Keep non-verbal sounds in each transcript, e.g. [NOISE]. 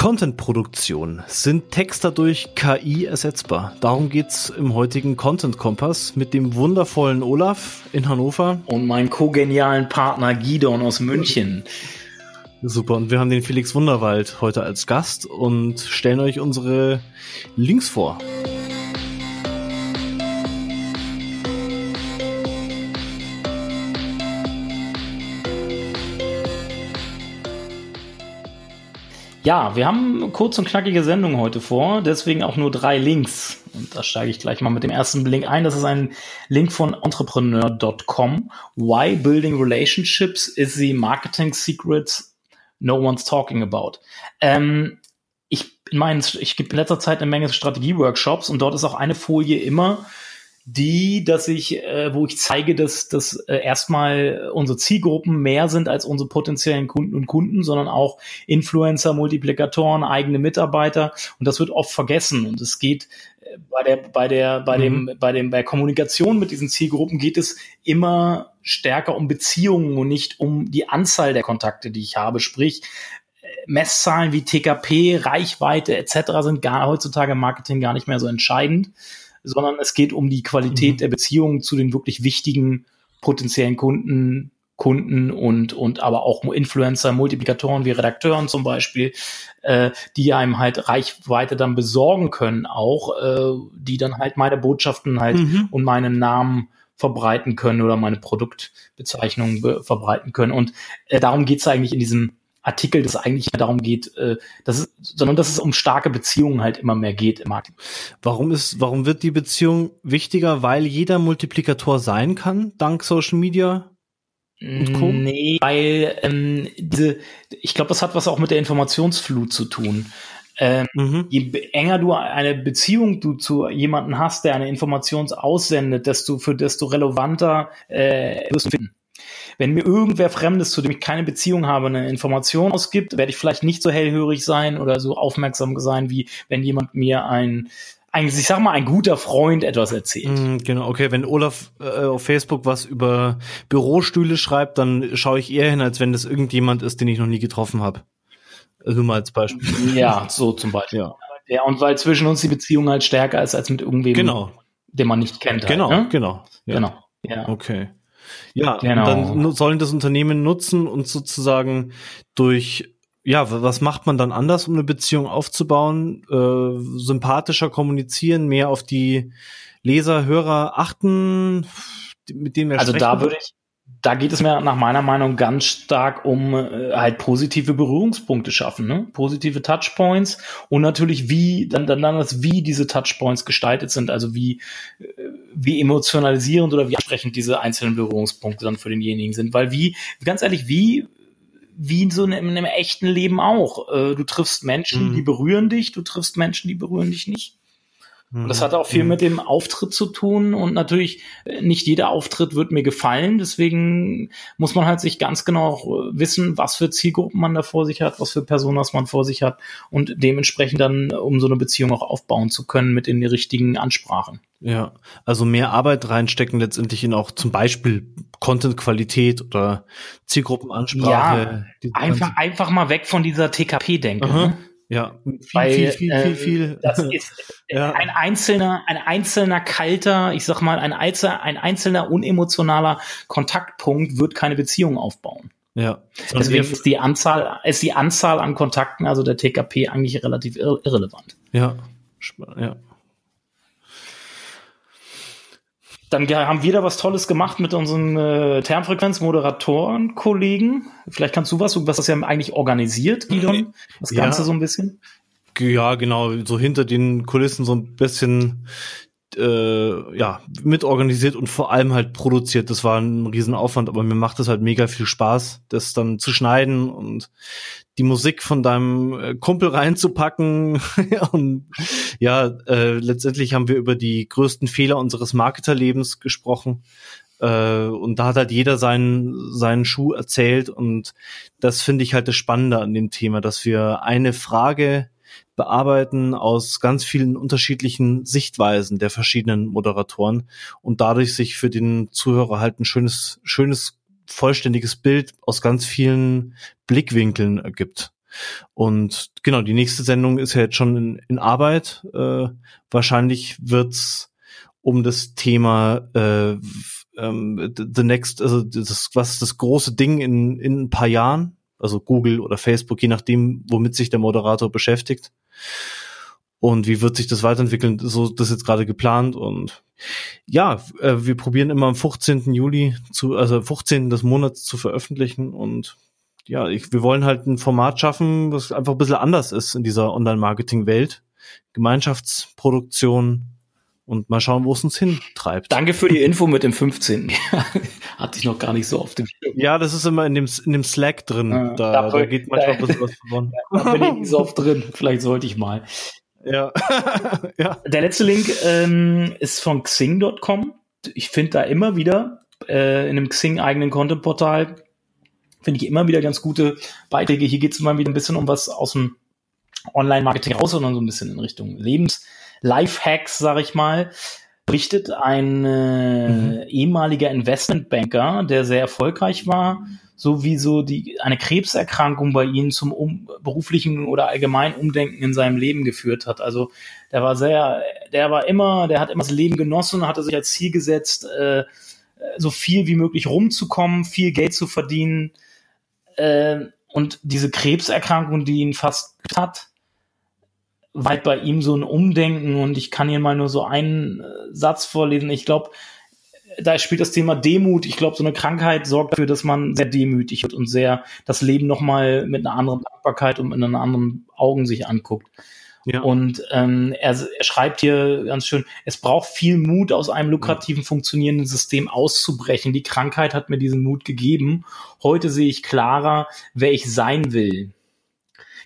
Content-Produktion. Sind Texter durch KI ersetzbar? Darum geht's im heutigen Content-Kompass mit dem wundervollen Olaf in Hannover. Und meinen kogenialen Partner Gidon aus München. Super, und wir haben den Felix Wunderwald heute als Gast und stellen euch unsere Links vor. Ja, wir haben kurz und knackige Sendung heute vor, deswegen auch nur drei Links. Und da steige ich gleich mal mit dem ersten Link ein. Das ist ein Link von entrepreneur.com. Why building relationships is the marketing secrets no one's talking about. Ähm, ich meine, ich gebe in letzter Zeit eine Menge Strategie-Workshops und dort ist auch eine Folie immer die, dass ich, äh, wo ich zeige, dass, dass äh, erstmal unsere Zielgruppen mehr sind als unsere potenziellen Kunden und Kunden, sondern auch Influencer, Multiplikatoren, eigene Mitarbeiter. Und das wird oft vergessen. Und es geht äh, bei der, bei der, bei mhm. dem, bei dem, bei Kommunikation mit diesen Zielgruppen geht es immer stärker um Beziehungen und nicht um die Anzahl der Kontakte, die ich habe. Sprich, äh, Messzahlen wie TKP, Reichweite etc. sind gar heutzutage im Marketing gar nicht mehr so entscheidend, sondern es geht um die Qualität mhm. der Beziehungen zu den wirklich wichtigen potenziellen Kunden, Kunden und, und aber auch Influencer, Multiplikatoren wie Redakteuren zum Beispiel, äh, die einem halt Reichweite dann besorgen können, auch, äh, die dann halt meine Botschaften halt mhm. und meinen Namen verbreiten können oder meine Produktbezeichnungen verbreiten können. Und äh, darum geht's eigentlich in diesem Artikel, dass es eigentlich darum geht, äh, dass es, sondern dass es um starke Beziehungen halt immer mehr geht im Marketing. Warum ist, warum wird die Beziehung wichtiger? Weil jeder Multiplikator sein kann, dank Social Media? Und Co? Nee, weil ähm, diese, ich glaube, das hat was auch mit der Informationsflut zu tun. Ähm, mhm. Je enger du eine Beziehung du zu jemanden hast, der eine Information aussendet, desto für desto relevanter äh, wirst du finden. Wenn mir irgendwer Fremdes, zu dem ich keine Beziehung habe, eine Information ausgibt, werde ich vielleicht nicht so hellhörig sein oder so aufmerksam sein, wie wenn jemand mir ein eigentlich, ich sag mal, ein guter Freund etwas erzählt. Mm, genau, okay. Wenn Olaf äh, auf Facebook was über Bürostühle schreibt, dann schaue ich eher hin, als wenn das irgendjemand ist, den ich noch nie getroffen habe. Also mal als Beispiel. Ja, so zum Beispiel. Ja. ja, und weil zwischen uns die Beziehung halt stärker ist als mit irgendwem, genau. den man nicht kennt. Genau, halt, ne? genau. Ja. Genau. Ja. Okay. Ja, genau. dann sollen das Unternehmen nutzen und sozusagen durch ja, was macht man dann anders, um eine Beziehung aufzubauen? Äh, sympathischer kommunizieren, mehr auf die Leser, Hörer achten, mit denen wir Also da würde ich, da geht es mir nach meiner Meinung ganz stark um äh, halt positive Berührungspunkte schaffen, ne? positive Touchpoints und natürlich wie dann dann dann das wie diese Touchpoints gestaltet sind, also wie äh, wie emotionalisierend oder wie ansprechend diese einzelnen Berührungspunkte dann für denjenigen sind, weil wie ganz ehrlich wie wie in so einem, in einem echten Leben auch. Äh, du triffst Menschen, mhm. die berühren dich, du triffst Menschen, die berühren dich nicht. Und das hat auch viel mhm. mit dem Auftritt zu tun. Und natürlich, äh, nicht jeder Auftritt wird mir gefallen. Deswegen muss man halt sich ganz genau äh, wissen, was für Zielgruppen man da vor sich hat, was für Personas man vor sich hat und dementsprechend dann, um so eine Beziehung auch aufbauen zu können mit den richtigen Ansprachen. Ja, also mehr Arbeit reinstecken letztendlich in auch zum Beispiel Content-Qualität oder Zielgruppenansprache. Ja, einfach, einfach mal weg von dieser TKP-Denke. Ja, viel, Weil, viel, viel, viel, viel. Das [LAUGHS] ist ja. ein einzelner, ein einzelner kalter, ich sag mal, ein einzelner, ein einzelner unemotionaler Kontaktpunkt wird keine Beziehung aufbauen. Ja. Deswegen ist die Anzahl, ist die Anzahl an Kontakten, also der TKP, eigentlich relativ irrelevant. Ja. Ja. Dann haben wir da was Tolles gemacht mit unseren äh, Termfrequenz-Moderatoren-Kollegen. Vielleicht kannst du was, was das ja eigentlich organisiert, Gidon, das Ganze ja. so ein bisschen. Ja, genau, so hinter den Kulissen so ein bisschen äh, ja, mitorganisiert und vor allem halt produziert. Das war ein Riesenaufwand, aber mir macht es halt mega viel Spaß, das dann zu schneiden und die Musik von deinem äh, Kumpel reinzupacken. [LAUGHS] und ja, äh, letztendlich haben wir über die größten Fehler unseres Marketerlebens gesprochen. Äh, und da hat halt jeder seinen, seinen Schuh erzählt. Und das finde ich halt das Spannende an dem Thema, dass wir eine Frage bearbeiten aus ganz vielen unterschiedlichen Sichtweisen der verschiedenen Moderatoren und dadurch sich für den Zuhörer halt ein schönes, schönes, vollständiges Bild aus ganz vielen Blickwinkeln ergibt. Und genau, die nächste Sendung ist ja jetzt schon in, in Arbeit. Äh, wahrscheinlich wird's um das Thema äh, ähm, the next, also das, was das große Ding in, in ein paar Jahren also Google oder Facebook, je nachdem, womit sich der Moderator beschäftigt. Und wie wird sich das weiterentwickeln? So, das ist jetzt gerade geplant und ja, äh, wir probieren immer am 15. Juli zu, also 15. des Monats zu veröffentlichen und ja, ich, wir wollen halt ein Format schaffen, was einfach ein bisschen anders ist in dieser Online-Marketing-Welt. Gemeinschaftsproduktion, und mal schauen, wo es uns hintreibt. Danke für die Info mit dem 15. [LAUGHS] Hatte ich noch gar nicht so auf dem Schirm. Ja, das ist immer in dem, in dem Slack drin. Ja, da, da, da geht manchmal ein bisschen was verloren. Da bin ich nicht so oft drin. Vielleicht sollte ich mal. Ja. [LAUGHS] ja. Der letzte Link ähm, ist von xing.com. Ich finde da immer wieder äh, in einem Xing-eigenen Content-Portal finde ich immer wieder ganz gute Beiträge. Hier geht es immer wieder ein bisschen um was aus dem Online-Marketing raus, sondern so ein bisschen in Richtung Lebens- Lifehacks, sag ich mal, berichtet ein äh, mhm. ehemaliger Investmentbanker, der sehr erfolgreich war, so wie so die eine Krebserkrankung bei ihm zum um, beruflichen oder allgemeinen Umdenken in seinem Leben geführt hat. Also der war sehr, der war immer, der hat immer das Leben genossen, hatte sich als Ziel gesetzt, äh, so viel wie möglich rumzukommen, viel Geld zu verdienen. Äh, und diese Krebserkrankung, die ihn fast hat, weit bei ihm so ein Umdenken und ich kann hier mal nur so einen äh, Satz vorlesen. Ich glaube, da spielt das Thema Demut. Ich glaube, so eine Krankheit sorgt dafür, dass man sehr demütig wird und sehr das Leben nochmal mit einer anderen Dankbarkeit und in einer anderen Augen sich anguckt. Ja. Und ähm, er, er schreibt hier ganz schön, es braucht viel Mut, aus einem lukrativen, funktionierenden System auszubrechen. Die Krankheit hat mir diesen Mut gegeben. Heute sehe ich klarer, wer ich sein will.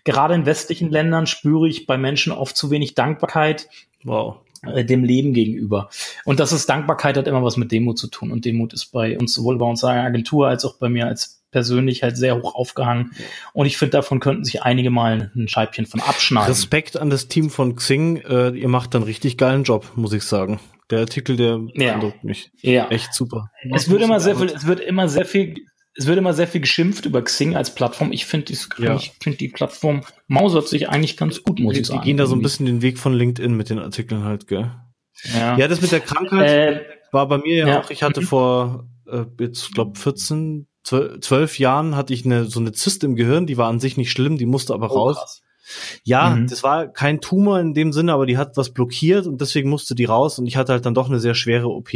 Gerade in westlichen Ländern spüre ich bei Menschen oft zu wenig Dankbarkeit. Wow äh, dem Leben gegenüber. Und das ist Dankbarkeit hat immer was mit Demut zu tun. Und Demut ist bei uns sowohl bei unserer Agentur als auch bei mir als persönlich halt sehr hoch aufgehangen. Und ich finde, davon könnten sich einige mal ein Scheibchen von abschneiden. Respekt an das Team von Xing. Äh, ihr macht einen richtig geilen Job, muss ich sagen. Der Artikel, der ja. beeindruckt mich. Ja. Echt super. Es wird immer sehr viel, es wird immer sehr viel es wird immer sehr viel geschimpft über Xing als Plattform. Ich finde ja. ich finde die Plattform mausert sich eigentlich ganz gut, muss ich sagen. Die gehen da so ein bisschen den Weg von LinkedIn mit den Artikeln halt, gell? Ja, ja das mit der Krankheit äh, war bei mir ja, ja, auch, ich hatte vor äh, jetzt glaube 14, 12, 12 Jahren hatte ich eine so eine Zyste im Gehirn, die war an sich nicht schlimm, die musste aber oh, raus. Krass. Ja, mhm. das war kein Tumor in dem Sinne, aber die hat was blockiert und deswegen musste die raus und ich hatte halt dann doch eine sehr schwere OP.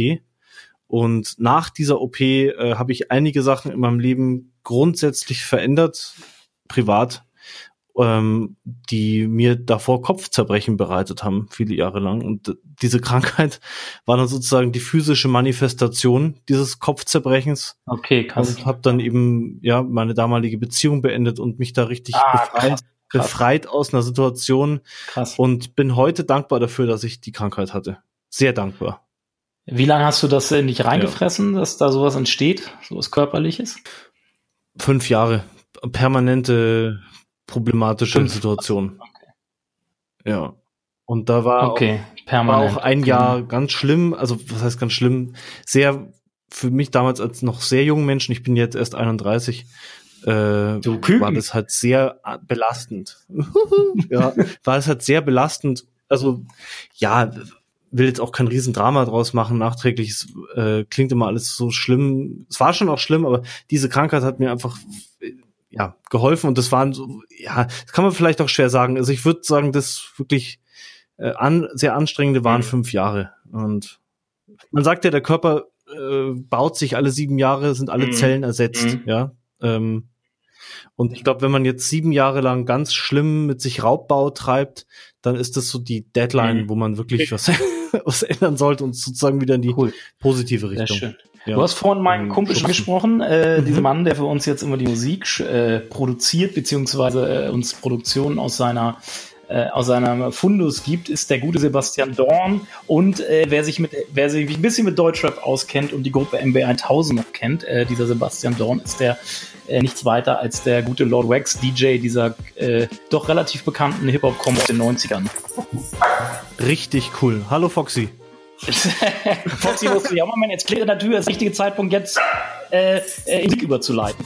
Und nach dieser OP äh, habe ich einige Sachen in meinem Leben grundsätzlich verändert, privat, ähm, die mir davor Kopfzerbrechen bereitet haben, viele Jahre lang. Und diese [LAUGHS] Krankheit war dann sozusagen die physische Manifestation dieses Kopfzerbrechens. Okay, krass. Und habe dann eben ja meine damalige Beziehung beendet und mich da richtig ah, befreit, krass, krass. befreit aus einer Situation. Krass. Und bin heute dankbar dafür, dass ich die Krankheit hatte. Sehr dankbar. Wie lange hast du das in dich reingefressen, ja. dass da sowas entsteht, sowas körperliches? Fünf Jahre. Permanente problematische Fünf. Situation. Okay. Ja. Und da war, okay. auch, war auch ein Jahr ganz schlimm, also was heißt ganz schlimm, sehr für mich damals als noch sehr jungen Menschen, ich bin jetzt erst 31, äh, war das halt sehr belastend. [LAUGHS] ja, war es halt sehr belastend. Also ja, will jetzt auch kein Riesendrama draus machen, nachträglich. Es äh, klingt immer alles so schlimm. Es war schon auch schlimm, aber diese Krankheit hat mir einfach ja geholfen und das waren so, ja, das kann man vielleicht auch schwer sagen. Also ich würde sagen, das wirklich äh, an, sehr anstrengende waren mhm. fünf Jahre. Und man sagt ja, der Körper äh, baut sich alle sieben Jahre, sind alle mhm. Zellen ersetzt, mhm. ja. Ähm, und ich glaube, wenn man jetzt sieben Jahre lang ganz schlimm mit sich Raubbau treibt, dann ist das so die Deadline, mhm. wo man wirklich was [LAUGHS] [LAUGHS] was ändern sollte und sozusagen wieder in die cool. positive Richtung. Sehr schön. Ja. Du hast vorhin meinen ähm, Kumpel schon gesprochen, äh, mhm. dieser Mann, der für uns jetzt immer die Musik äh, produziert, beziehungsweise äh, uns Produktionen aus seiner äh, aus seinem Fundus gibt, ist der gute Sebastian Dorn. Und äh, wer sich mit, wer sich ein bisschen mit Deutschrap auskennt und die Gruppe MB1000 noch kennt, äh, dieser Sebastian Dorn ist der äh, nichts weiter als der gute Lord Wax DJ dieser äh, doch relativ bekannten Hip-Hop-Combo aus den 90ern. Richtig cool. Hallo Foxy. [LAUGHS] Foxy auch mal meinen, jetzt klärt der Tür, ist der richtige Zeitpunkt, jetzt äh, äh, in Sieg überzuleiten.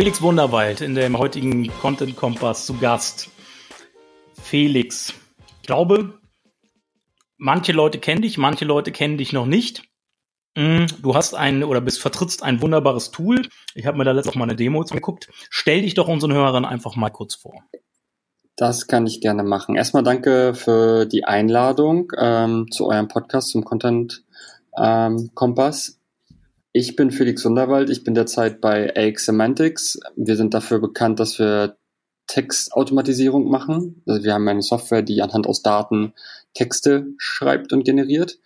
Felix Wunderwald in dem heutigen Content Kompass zu Gast. Felix, ich glaube, manche Leute kennen dich, manche Leute kennen dich noch nicht. Mm, du hast ein oder bist vertrittst ein wunderbares Tool. Ich habe mir da letztes mal eine Demo geguckt. Stell dich doch unseren Hörern einfach mal kurz vor. Das kann ich gerne machen. Erstmal danke für die Einladung ähm, zu eurem Podcast zum Content ähm, Kompass. Ich bin Felix Sunderwald, ich bin derzeit bei AX Semantics. Wir sind dafür bekannt, dass wir Textautomatisierung machen. Also wir haben eine Software, die anhand aus Daten Texte schreibt und generiert.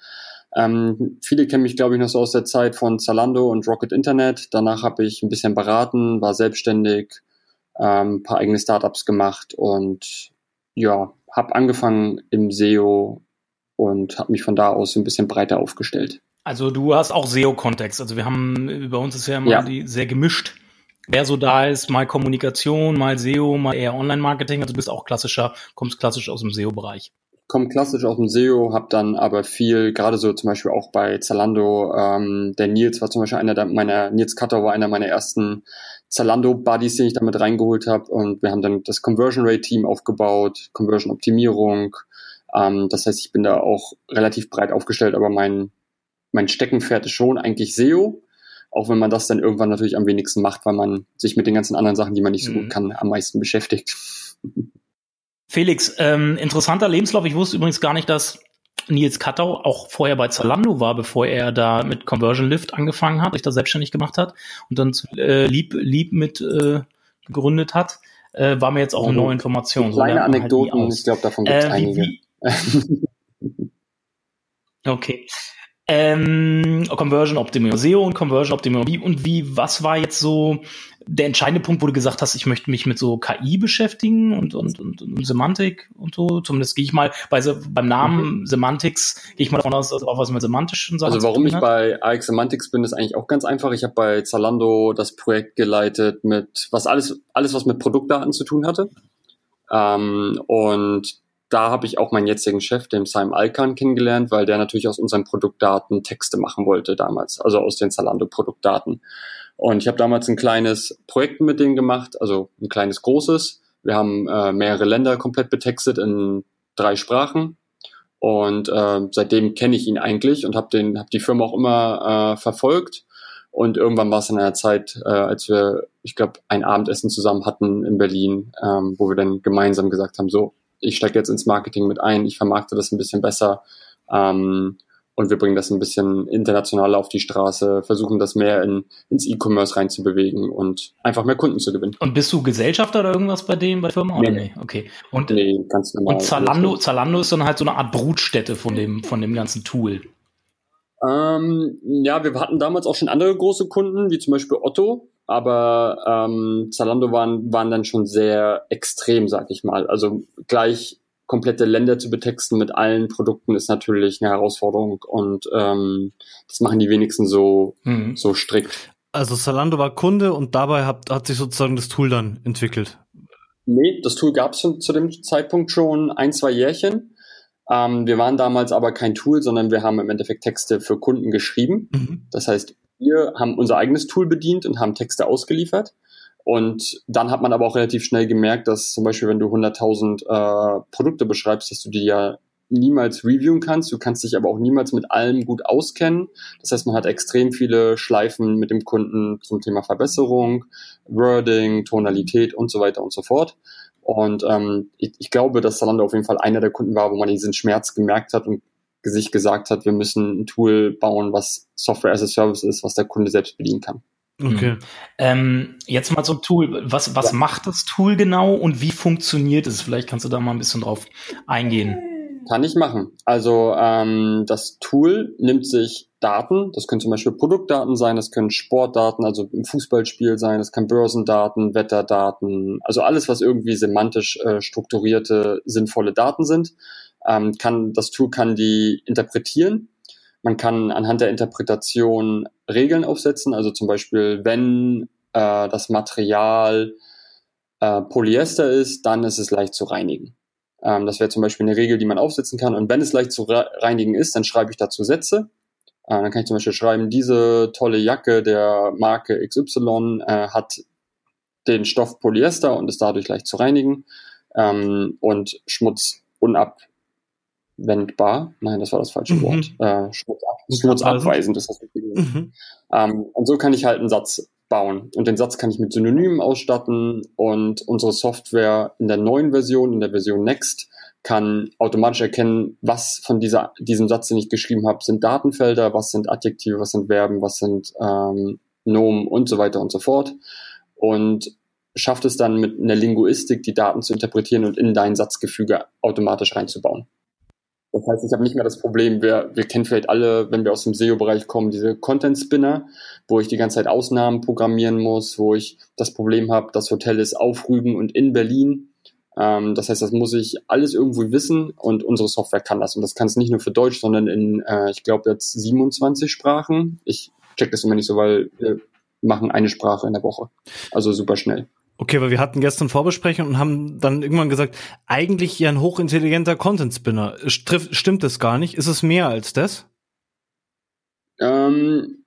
Ähm, viele kennen mich, glaube ich, noch so aus der Zeit von Zalando und Rocket Internet. Danach habe ich ein bisschen beraten, war selbstständig, ähm, paar eigene Startups gemacht und ja, habe angefangen im SEO und habe mich von da aus ein bisschen breiter aufgestellt. Also du hast auch SEO-Kontext. Also wir haben, bei uns ist ja immer ja. die sehr gemischt. Wer so da ist, mal Kommunikation, mal SEO, mal eher Online-Marketing. Also du bist auch klassischer, kommst klassisch aus dem SEO-Bereich. Komme klassisch aus dem SEO, habe dann aber viel, gerade so zum Beispiel auch bei Zalando, ähm, der Nils war zum Beispiel einer der, meiner, Nils Cutter war einer meiner ersten Zalando-Buddies, den ich damit reingeholt habe. Und wir haben dann das Conversion Rate-Team aufgebaut, Conversion-Optimierung. Ähm, das heißt, ich bin da auch relativ breit aufgestellt, aber mein mein Steckenpferd ist schon eigentlich SEO, auch wenn man das dann irgendwann natürlich am wenigsten macht, weil man sich mit den ganzen anderen Sachen, die man nicht so mhm. gut kann, am meisten beschäftigt. Felix, ähm, interessanter Lebenslauf. Ich wusste übrigens gar nicht, dass Nils Kattau auch vorher bei Zalando war, bevor er da mit Conversion Lift angefangen hat, sich da selbstständig gemacht hat und dann äh, Lieb, Lieb mit äh, gegründet hat. Äh, war mir jetzt auch eine neue Information. Kleine so halt Anekdoten, halt ich glaube, davon gibt es äh, einige. [LAUGHS] Okay. Ähm, Conversion Optimierung, SEO und Conversion Optimierung. Wie und wie, was war jetzt so der entscheidende Punkt, wo du gesagt hast, ich möchte mich mit so KI beschäftigen und, und, und, und Semantik und so? Zumindest gehe ich mal bei, beim Namen mhm. Semantics, gehe ich mal davon aus, dass auch was mit semantischen Sachen Also warum ich bei AX Semantics bin, ist eigentlich auch ganz einfach. Ich habe bei Zalando das Projekt geleitet mit, was alles, alles was mit Produktdaten zu tun hatte. Ähm, und da habe ich auch meinen jetzigen Chef, den Simon Alkan, kennengelernt, weil der natürlich aus unseren Produktdaten Texte machen wollte damals, also aus den Zalando-Produktdaten. Und ich habe damals ein kleines Projekt mit denen gemacht, also ein kleines großes. Wir haben äh, mehrere Länder komplett betextet in drei Sprachen. Und äh, seitdem kenne ich ihn eigentlich und habe hab die Firma auch immer äh, verfolgt. Und irgendwann war es in einer Zeit, äh, als wir, ich glaube, ein Abendessen zusammen hatten in Berlin, ähm, wo wir dann gemeinsam gesagt haben, so, ich steige jetzt ins Marketing mit ein, ich vermarkte das ein bisschen besser ähm, und wir bringen das ein bisschen international auf die Straße, versuchen das mehr in, ins E-Commerce reinzubewegen und einfach mehr Kunden zu gewinnen. Und bist du Gesellschafter oder irgendwas bei dem, bei der Firma? Nee, nee. okay. Und, nee, ganz normal. Und Zalando, Zalando ist dann halt so eine Art Brutstätte von dem, von dem ganzen Tool. Ähm, ja, wir hatten damals auch schon andere große Kunden, wie zum Beispiel Otto, aber ähm, Zalando waren, waren dann schon sehr extrem, sag ich mal. Also gleich komplette Länder zu betexten mit allen Produkten ist natürlich eine Herausforderung und ähm, das machen die wenigsten so, mhm. so strikt. Also Zalando war Kunde und dabei hat, hat sich sozusagen das Tool dann entwickelt. Nee, das Tool gab es zu dem Zeitpunkt schon ein, zwei Jährchen. Ähm, wir waren damals aber kein Tool, sondern wir haben im Endeffekt Texte für Kunden geschrieben. Mhm. Das heißt, wir haben unser eigenes Tool bedient und haben Texte ausgeliefert. Und dann hat man aber auch relativ schnell gemerkt, dass zum Beispiel, wenn du 100.000 äh, Produkte beschreibst, dass du die ja niemals reviewen kannst. Du kannst dich aber auch niemals mit allem gut auskennen. Das heißt, man hat extrem viele Schleifen mit dem Kunden zum Thema Verbesserung, Wording, Tonalität und so weiter und so fort. Und ähm, ich, ich glaube, dass Zalando auf jeden Fall einer der Kunden war, wo man diesen Schmerz gemerkt hat und sich gesagt hat, wir müssen ein Tool bauen, was Software as a Service ist, was der Kunde selbst bedienen kann. Okay. Mhm. Ähm, jetzt mal zum Tool. Was, was ja. macht das Tool genau und wie funktioniert es? Vielleicht kannst du da mal ein bisschen drauf eingehen. Kann ich machen. Also ähm, das Tool nimmt sich Daten, das können zum Beispiel Produktdaten sein, das können Sportdaten, also im Fußballspiel sein, das kann Börsendaten, Wetterdaten, also alles, was irgendwie semantisch äh, strukturierte, sinnvolle Daten sind, ähm, kann das Tool kann die interpretieren. Man kann anhand der Interpretation Regeln aufsetzen, also zum Beispiel, wenn äh, das Material äh, Polyester ist, dann ist es leicht zu reinigen. Ähm, das wäre zum Beispiel eine Regel, die man aufsetzen kann. Und wenn es leicht zu reinigen ist, dann schreibe ich dazu Sätze. Äh, dann kann ich zum Beispiel schreiben, diese tolle Jacke der Marke XY äh, hat den Stoff Polyester und ist dadurch leicht zu reinigen ähm, und Schmutz unabwendbar. Nein, das war das falsche mhm. Wort. Äh, Schmutz, schmutzabweisend ist das richtige mhm. ähm, Und so kann ich halt einen Satz bauen. Und den Satz kann ich mit Synonymen ausstatten und unsere Software in der neuen Version, in der Version Next, kann automatisch erkennen, was von dieser, diesem Satz, den ich geschrieben habe, sind Datenfelder, was sind Adjektive, was sind Verben, was sind ähm, Nomen und so weiter und so fort. Und schafft es dann mit einer Linguistik, die Daten zu interpretieren und in dein Satzgefüge automatisch reinzubauen. Das heißt, ich habe nicht mehr das Problem, wir, wir kennen vielleicht alle, wenn wir aus dem SEO-Bereich kommen, diese Content-Spinner, wo ich die ganze Zeit Ausnahmen programmieren muss, wo ich das Problem habe, das Hotel ist auf Rügen und in Berlin. Ähm, das heißt, das muss ich alles irgendwo wissen und unsere Software kann das. Und das kann es nicht nur für Deutsch, sondern in, äh, ich glaube, jetzt 27 Sprachen. Ich check das immer nicht so, weil wir machen eine Sprache in der Woche. Also super schnell. Okay, weil wir hatten gestern Vorbesprechung und haben dann irgendwann gesagt, eigentlich ja ein hochintelligenter Content Spinner. Stimmt das gar nicht? Ist es mehr als das? Ähm,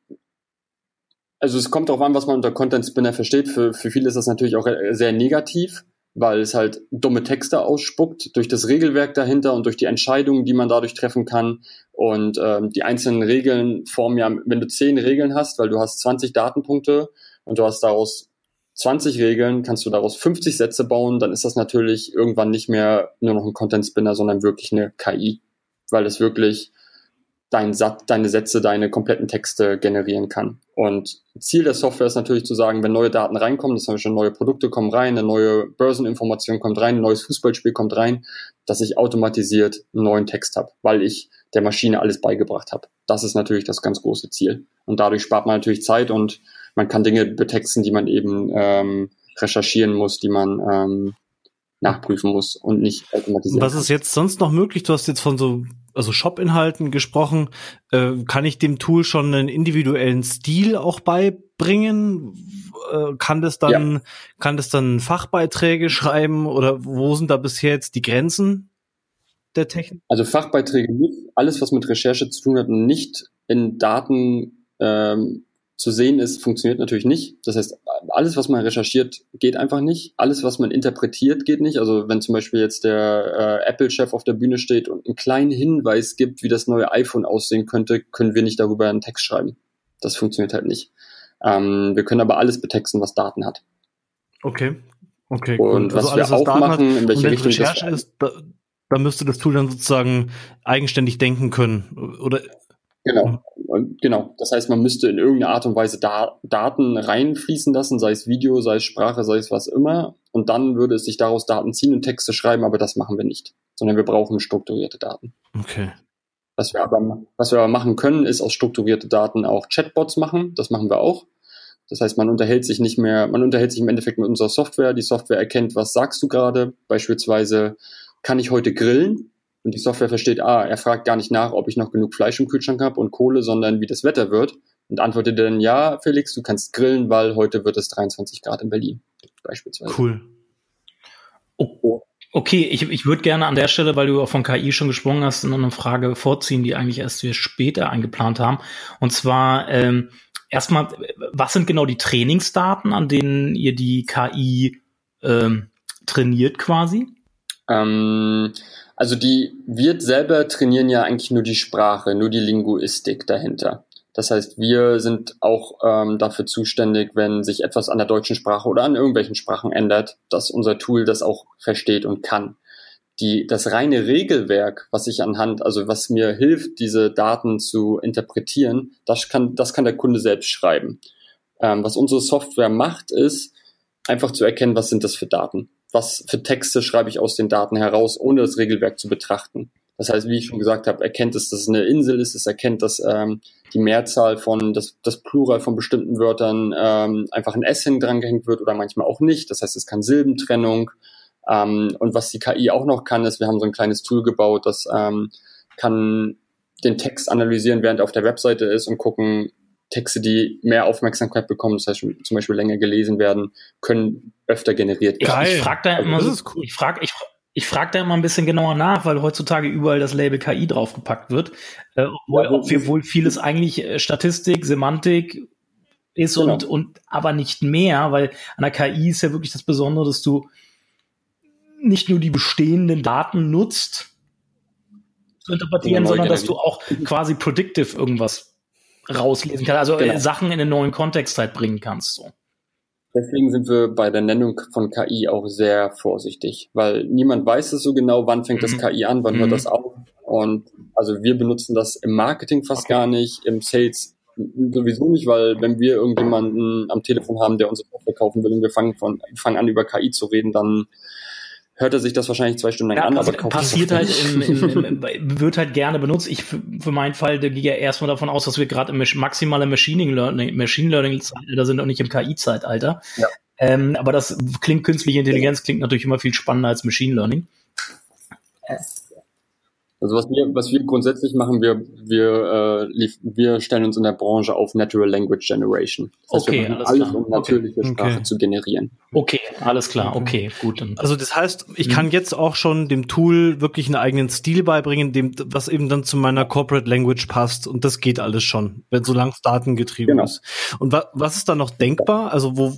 also es kommt darauf an, was man unter Content Spinner versteht. Für, für viele ist das natürlich auch sehr negativ, weil es halt dumme Texte ausspuckt durch das Regelwerk dahinter und durch die Entscheidungen, die man dadurch treffen kann. Und ähm, die einzelnen Regeln formen ja, wenn du zehn Regeln hast, weil du hast 20 Datenpunkte und du hast daraus 20 Regeln, kannst du daraus 50 Sätze bauen, dann ist das natürlich irgendwann nicht mehr nur noch ein Content Spinner, sondern wirklich eine KI, weil es wirklich dein Satz, deine Sätze, deine kompletten Texte generieren kann. Und Ziel der Software ist natürlich zu sagen, wenn neue Daten reinkommen, das heißt neue Produkte kommen rein, eine neue Börseninformation kommt rein, ein neues Fußballspiel kommt rein, dass ich automatisiert einen neuen Text habe, weil ich der Maschine alles beigebracht habe. Das ist natürlich das ganz große Ziel. Und dadurch spart man natürlich Zeit und man kann Dinge betexten, die man eben ähm, recherchieren muss, die man ähm, nachprüfen muss und nicht automatisieren. Was ist jetzt sonst noch möglich? Du hast jetzt von so also Shop-Inhalten gesprochen. Äh, kann ich dem Tool schon einen individuellen Stil auch beibringen? Äh, kann das dann ja. kann das dann Fachbeiträge schreiben oder wo sind da bisher jetzt die Grenzen der Technik? Also Fachbeiträge nicht. Alles, was mit Recherche zu tun hat, nicht in Daten ähm, zu sehen ist, funktioniert natürlich nicht. Das heißt, alles, was man recherchiert, geht einfach nicht. Alles, was man interpretiert, geht nicht. Also wenn zum Beispiel jetzt der äh, Apple-Chef auf der Bühne steht und einen kleinen Hinweis gibt, wie das neue iPhone aussehen könnte, können wir nicht darüber einen Text schreiben. Das funktioniert halt nicht. Ähm, wir können aber alles betexten, was Daten hat. Okay. Okay, cool. Und was also alles, wir was auch machen, hat, in welche Richtung Recherche das ist, da, da müsste das Tool dann sozusagen eigenständig denken können. Oder Genau, und genau. Das heißt, man müsste in irgendeiner Art und Weise da Daten reinfließen lassen, sei es Video, sei es Sprache, sei es was immer. Und dann würde es sich daraus Daten ziehen und Texte schreiben, aber das machen wir nicht, sondern wir brauchen strukturierte Daten. Okay. Was wir aber, was wir aber machen können, ist aus strukturierte Daten auch Chatbots machen. Das machen wir auch. Das heißt, man unterhält sich nicht mehr, man unterhält sich im Endeffekt mit unserer Software. Die Software erkennt, was sagst du gerade. Beispielsweise, kann ich heute grillen? Und die Software versteht, ah, er fragt gar nicht nach, ob ich noch genug Fleisch im Kühlschrank habe und Kohle, sondern wie das Wetter wird und antwortet dann, ja, Felix, du kannst grillen, weil heute wird es 23 Grad in Berlin, beispielsweise. Cool. Oh. Okay, ich, ich würde gerne an der Stelle, weil du auch von KI schon gesprochen hast, noch eine Frage vorziehen, die eigentlich erst wir später eingeplant haben. Und zwar, ähm, erstmal, was sind genau die Trainingsdaten, an denen ihr die KI ähm, trainiert quasi? Ähm, also die, wir selber trainieren ja eigentlich nur die Sprache, nur die Linguistik dahinter. Das heißt, wir sind auch ähm, dafür zuständig, wenn sich etwas an der deutschen Sprache oder an irgendwelchen Sprachen ändert, dass unser Tool das auch versteht und kann. Die, das reine Regelwerk, was ich anhand, also was mir hilft, diese Daten zu interpretieren, das kann, das kann der Kunde selbst schreiben. Ähm, was unsere Software macht, ist einfach zu erkennen, was sind das für Daten was für Texte schreibe ich aus den Daten heraus, ohne das Regelwerk zu betrachten. Das heißt, wie ich schon gesagt habe, erkennt es, dass es eine Insel ist, es erkennt, dass ähm, die Mehrzahl von, das, das Plural von bestimmten Wörtern ähm, einfach ein S hin drangehängt wird oder manchmal auch nicht. Das heißt, es kann Silbentrennung. Ähm, und was die KI auch noch kann, ist, wir haben so ein kleines Tool gebaut, das ähm, kann den Text analysieren, während er auf der Webseite ist und gucken, Texte, die mehr Aufmerksamkeit bekommen, das heißt zum Beispiel länger gelesen werden, können öfter generiert werden. Ich, ich frage da immer also, so, cool. ich frage, ich, ich frage da immer ein bisschen genauer nach, weil heutzutage überall das Label KI draufgepackt wird, äh, ja, ob wir wohl vieles eigentlich äh, Statistik, Semantik ist genau. und, und aber nicht mehr, weil an der KI ist ja wirklich das Besondere, dass du nicht nur die bestehenden Daten nutzt, zu interpretieren, genau, sondern dass du auch quasi predictive irgendwas rauslesen kannst, also äh, genau. Sachen in einen neuen Kontext halt bringen kannst. So. Deswegen sind wir bei der Nennung von KI auch sehr vorsichtig, weil niemand weiß es so genau, wann fängt mhm. das KI an, wann mhm. hört das auf. Und also wir benutzen das im Marketing fast okay. gar nicht, im Sales sowieso nicht, weil wenn wir irgendjemanden am Telefon haben, der unsere Software kaufen will und wir fangen, von, fangen an über KI zu reden, dann hört er sich das wahrscheinlich zwei Stunden lang ja, an, aber kauft passiert halt im, im, [LAUGHS] im, wird halt gerne benutzt. Ich für, meinen Fall, da gehe ja erstmal davon aus, dass wir gerade im maximale Machine Learning, Machine Learning Zeitalter sind und nicht im KI-Zeitalter. Ja. Ähm, aber das klingt künstliche Intelligenz klingt natürlich immer viel spannender als Machine Learning. Also was wir, was wir grundsätzlich machen, wir, wir, äh, wir stellen uns in der Branche auf Natural Language Generation. Das heißt, okay, alles, alles klar. um natürliche okay. Sprache okay. zu generieren. Okay, alles klar, okay, gut. Also das heißt, ich mhm. kann jetzt auch schon dem Tool wirklich einen eigenen Stil beibringen, dem, was eben dann zu meiner Corporate Language passt und das geht alles schon, wenn solange es datengetrieben genau. ist. Und wa was ist da noch denkbar? Also wo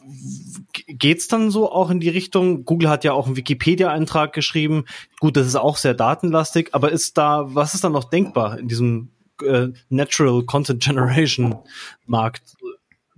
geht's dann so auch in die Richtung? Google hat ja auch einen Wikipedia-Eintrag geschrieben. Gut, das ist auch sehr datenlastig, aber ist da, was ist da noch denkbar in diesem äh, Natural Content Generation Markt?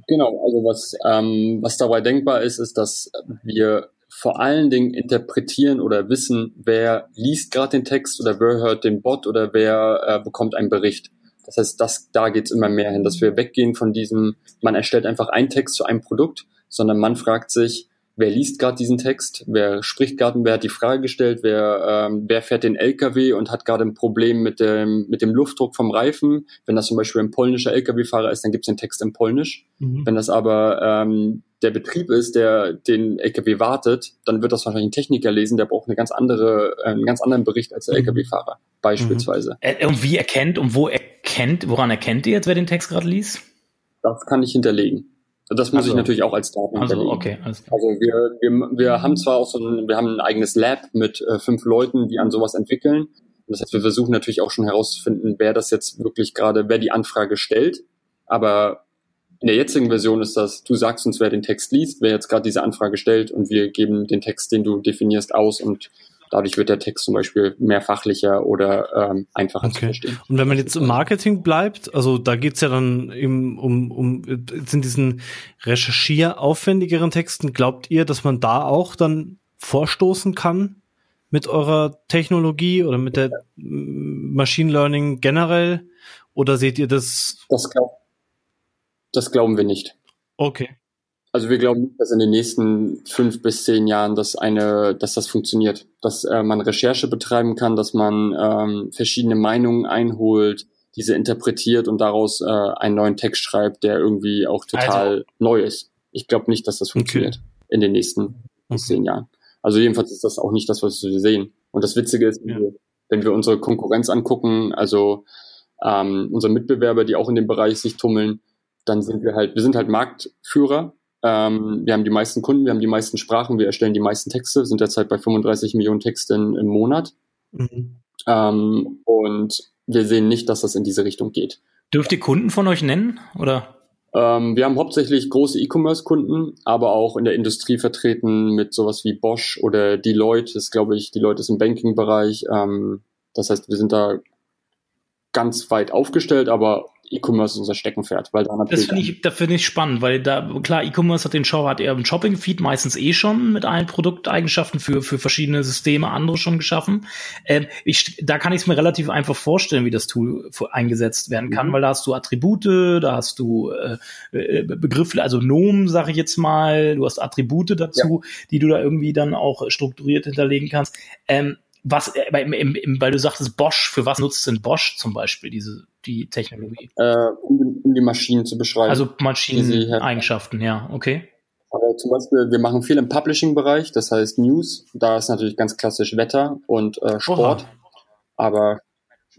Genau, also was, ähm, was dabei denkbar ist, ist, dass wir vor allen Dingen interpretieren oder wissen, wer liest gerade den Text oder wer hört den Bot oder wer äh, bekommt einen Bericht. Das heißt, das, da geht's immer mehr hin, dass wir weggehen von diesem, man erstellt einfach einen Text zu einem Produkt, sondern man fragt sich, wer liest gerade diesen Text, wer spricht gerade, wer hat die Frage gestellt, wer, ähm, wer fährt den LKW und hat gerade ein Problem mit dem, mit dem Luftdruck vom Reifen. Wenn das zum Beispiel ein polnischer LKW-Fahrer ist, dann gibt es den Text in Polnisch. Mhm. Wenn das aber ähm, der Betrieb ist, der den LKW wartet, dann wird das wahrscheinlich ein Techniker lesen, der braucht eine ganz andere, äh, einen ganz anderen Bericht als der mhm. LKW-Fahrer, beispielsweise. Mhm. Und wie erkennt und wo erkennt, woran erkennt ihr jetzt, wer den Text gerade liest? Das kann ich hinterlegen. Das muss also, ich natürlich auch als Daten also, okay, alles klar. Also wir, wir, wir haben zwar auch so ein, wir haben ein eigenes Lab mit äh, fünf Leuten, die an sowas entwickeln. Das heißt, wir versuchen natürlich auch schon herauszufinden, wer das jetzt wirklich gerade, wer die Anfrage stellt. Aber in der jetzigen Version ist das, du sagst uns, wer den Text liest, wer jetzt gerade diese Anfrage stellt und wir geben den Text, den du definierst, aus und Dadurch wird der Text zum Beispiel mehr fachlicher oder ähm, einfacher okay. zu verstehen. Und wenn man jetzt im Marketing bleibt, also da geht's ja dann eben um, um sind diesen recherchieraufwendigeren Texten, glaubt ihr, dass man da auch dann vorstoßen kann mit eurer Technologie oder mit der Machine Learning generell? Oder seht ihr das? Das, glaub, das glauben wir nicht. Okay. Also wir glauben nicht, dass in den nächsten fünf bis zehn Jahren das eine, dass das funktioniert, dass äh, man Recherche betreiben kann, dass man ähm, verschiedene Meinungen einholt, diese interpretiert und daraus äh, einen neuen Text schreibt, der irgendwie auch total also. neu ist. Ich glaube nicht, dass das funktioniert okay. in den nächsten okay. bis zehn Jahren. Also jedenfalls ist das auch nicht das, was wir sehen. Und das Witzige ist, ja. wenn wir unsere Konkurrenz angucken, also ähm, unsere Mitbewerber, die auch in dem Bereich sich tummeln, dann sind wir halt, wir sind halt Marktführer ähm, wir haben die meisten Kunden, wir haben die meisten Sprachen, wir erstellen die meisten Texte, sind derzeit bei 35 Millionen Texten im Monat. Mhm. Ähm, und wir sehen nicht, dass das in diese Richtung geht. Dürft ihr Kunden von euch nennen? Oder? Ähm, wir haben hauptsächlich große E-Commerce-Kunden, aber auch in der Industrie vertreten mit sowas wie Bosch oder Deloitte. Das glaube ich, Deloitte ist im Banking-Bereich. Ähm, das heißt, wir sind da ganz weit aufgestellt, aber E-Commerce ist unser Steckenpferd, weil da natürlich. Das finde ich, da finde ich spannend, weil da, klar, E-Commerce hat den Shop, hat eher einen Shopping-Feed meistens eh schon mit allen Produkteigenschaften für, für verschiedene Systeme, andere schon geschaffen. Ähm, ich, da kann ich es mir relativ einfach vorstellen, wie das Tool eingesetzt werden kann, mhm. weil da hast du Attribute, da hast du äh, äh Begriffe, also Nomen, sage ich jetzt mal, du hast Attribute dazu, ja. die du da irgendwie dann auch strukturiert hinterlegen kannst. Ähm, was, äh, im, im, im, weil du sagtest Bosch, für was nutzt denn Bosch zum Beispiel diese, die Technologie? Äh, um, um die Maschinen zu beschreiben. Also Maschineneigenschaften, ja, okay. Aber zum Beispiel, wir machen viel im Publishing-Bereich, das heißt News, da ist natürlich ganz klassisch Wetter und äh, Sport. Oha. Aber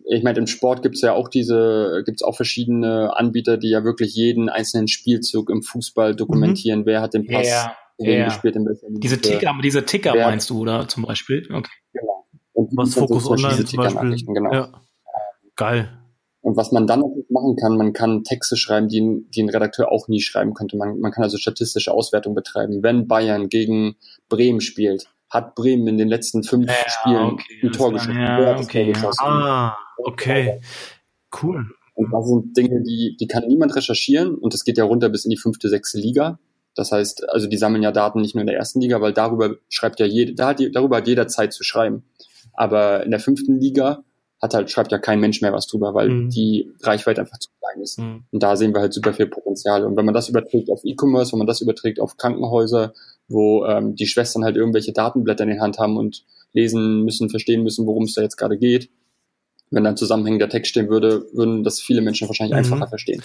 ich meine, im Sport gibt's ja auch diese, gibt's auch verschiedene Anbieter, die ja wirklich jeden einzelnen Spielzug im Fußball dokumentieren. Mhm. Wer hat den Pass ja, ja. gespielt in Diese Ticker, diese Ticker meinst du, oder zum Beispiel? Okay. Genau. Und was Fokus Online zum Beispiel. Genau. Ja. Geil. Und was man dann machen kann, man kann Texte schreiben, die, die ein Redakteur auch nie schreiben könnte. Man, man kann also statistische Auswertung betreiben. Wenn Bayern gegen Bremen spielt, hat Bremen in den letzten fünf ja, Spielen okay, ein Tor geschossen. Ja, okay. Ah, okay. Cool. Und das sind Dinge, die, die kann niemand recherchieren und das geht ja runter bis in die fünfte, sechste Liga. Das heißt, also die sammeln ja Daten nicht nur in der ersten Liga, weil darüber schreibt ja jede, da hat, darüber hat jeder Zeit zu schreiben. Aber in der fünften Liga hat halt, schreibt ja kein Mensch mehr was drüber, weil mhm. die Reichweite einfach zu klein ist. Mhm. Und da sehen wir halt super viel Potenzial. Und wenn man das überträgt auf E-Commerce, wenn man das überträgt auf Krankenhäuser, wo ähm, die Schwestern halt irgendwelche Datenblätter in der Hand haben und lesen müssen, verstehen müssen, worum es da jetzt gerade geht, wenn dann zusammenhängender Text stehen würde, würden das viele Menschen wahrscheinlich mhm. einfacher verstehen.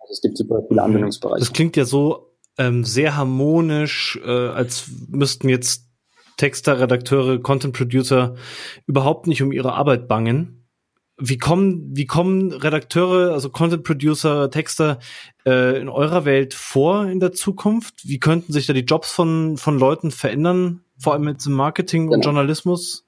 Also es gibt super viele Anwendungsbereiche. Das klingt ja so ähm, sehr harmonisch, äh, als müssten jetzt Texter, Redakteure, Content Producer überhaupt nicht um ihre Arbeit bangen. Wie kommen, wie kommen Redakteure, also Content Producer, Texter äh, in eurer Welt vor in der Zukunft? Wie könnten sich da die Jobs von, von Leuten verändern, vor allem jetzt im Marketing genau. und Journalismus?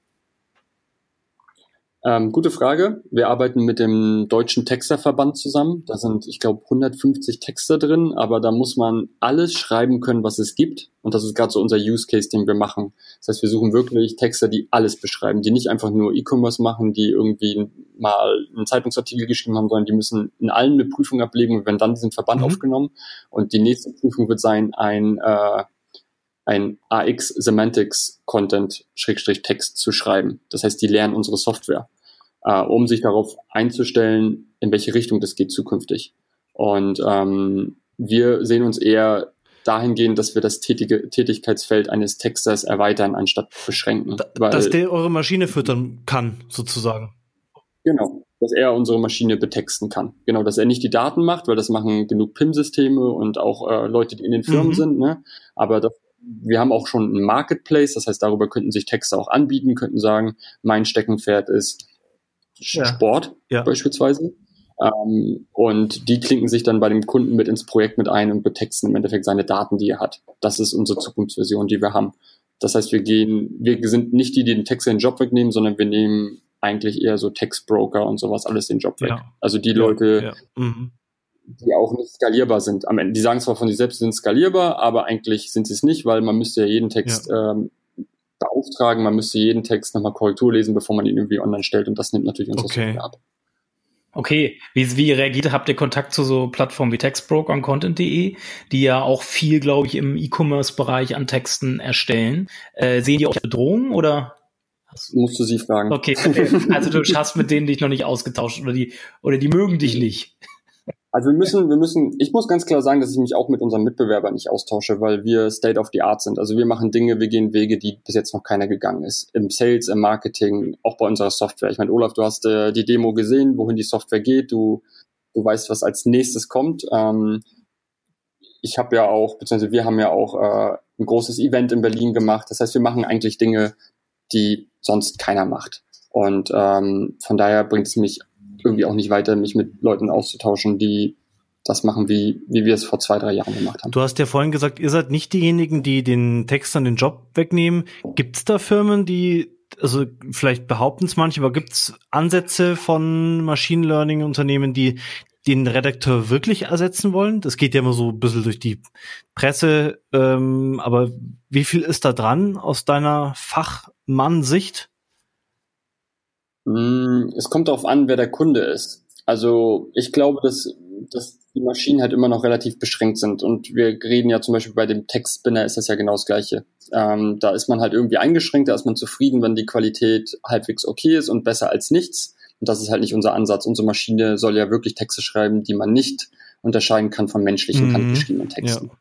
Ähm, gute Frage. Wir arbeiten mit dem Deutschen Texterverband zusammen. Da sind, ich glaube, 150 Texter drin, aber da muss man alles schreiben können, was es gibt. Und das ist gerade so unser Use Case, den wir machen. Das heißt, wir suchen wirklich Texter, die alles beschreiben, die nicht einfach nur E-Commerce machen, die irgendwie mal einen Zeitungsartikel geschrieben haben, sondern die müssen in allen eine Prüfung ablegen und werden dann diesen Verband mhm. aufgenommen. Und die nächste Prüfung wird sein, ein äh, ein AX Semantics Content Schrägstrich Text zu schreiben. Das heißt, die lernen unsere Software äh, um sich darauf einzustellen, in welche Richtung das geht zukünftig. Und ähm, wir sehen uns eher dahingehend, dass wir das tätige, Tätigkeitsfeld eines Texters erweitern, anstatt beschränken. Da, dass der eure Maschine füttern kann, sozusagen. Genau, dass er unsere Maschine betexten kann. Genau, dass er nicht die Daten macht, weil das machen genug PIM-Systeme und auch äh, Leute, die in den Firmen mhm. sind. Ne? Aber das, wir haben auch schon ein Marketplace, das heißt, darüber könnten sich Texte auch anbieten, könnten sagen, mein Steckenpferd ist ja. Sport ja. beispielsweise. Ähm, und die klinken sich dann bei dem Kunden mit ins Projekt mit ein und betexten im Endeffekt seine Daten, die er hat. Das ist unsere Zukunftsversion, die wir haben. Das heißt, wir gehen, wir sind nicht die, die den Text den Job wegnehmen, sondern wir nehmen eigentlich eher so Textbroker und sowas alles den Job weg. Ja. Also die Leute, mhm. Die auch nicht skalierbar sind. Am Ende, die sagen zwar von sich selbst, sie sind skalierbar, aber eigentlich sind sie es nicht, weil man müsste ja jeden Text ähm, beauftragen. Man müsste jeden Text nochmal Korrektur lesen, bevor man ihn irgendwie online stellt. Und das nimmt natürlich unsere okay. Software ab. Okay, wie, wie reagiert, habt ihr Kontakt zu so Plattformen wie Textbroker und Content.de, die ja auch viel, glaube ich, im E-Commerce-Bereich an Texten erstellen? Äh, sehen die auch Bedrohungen oder? Musst du sie fragen. Okay, okay. also du [LAUGHS] hast mit denen dich noch nicht ausgetauscht oder die, oder die mögen dich nicht. Also wir müssen, wir müssen, ich muss ganz klar sagen, dass ich mich auch mit unserem Mitbewerber nicht austausche, weil wir State of the Art sind. Also wir machen Dinge, wir gehen Wege, die bis jetzt noch keiner gegangen ist. Im Sales, im Marketing, auch bei unserer Software. Ich meine, Olaf, du hast äh, die Demo gesehen, wohin die Software geht. Du, du weißt, was als nächstes kommt. Ähm, ich habe ja auch, beziehungsweise wir haben ja auch äh, ein großes Event in Berlin gemacht. Das heißt, wir machen eigentlich Dinge, die sonst keiner macht. Und ähm, von daher bringt es mich irgendwie auch nicht weiter, mich mit Leuten auszutauschen, die das machen, wie, wie wir es vor zwei, drei Jahren gemacht haben. Du hast ja vorhin gesagt, ihr seid nicht diejenigen, die den Textern den Job wegnehmen. Gibt es da Firmen, die, also vielleicht behaupten es manche, aber gibt es Ansätze von Machine Learning Unternehmen, die den Redakteur wirklich ersetzen wollen? Das geht ja immer so ein bisschen durch die Presse, ähm, aber wie viel ist da dran aus deiner Fachmann-Sicht? Mm, es kommt darauf an, wer der Kunde ist. Also ich glaube, dass, dass die Maschinen halt immer noch relativ beschränkt sind. Und wir reden ja zum Beispiel bei dem Textspinner ist das ja genau das Gleiche. Ähm, da ist man halt irgendwie eingeschränkt, da ist man zufrieden, wenn die Qualität halbwegs okay ist und besser als nichts. Und das ist halt nicht unser Ansatz. Unsere Maschine soll ja wirklich Texte schreiben, die man nicht unterscheiden kann von menschlichen mhm. handgeschriebenen Texten. Ja.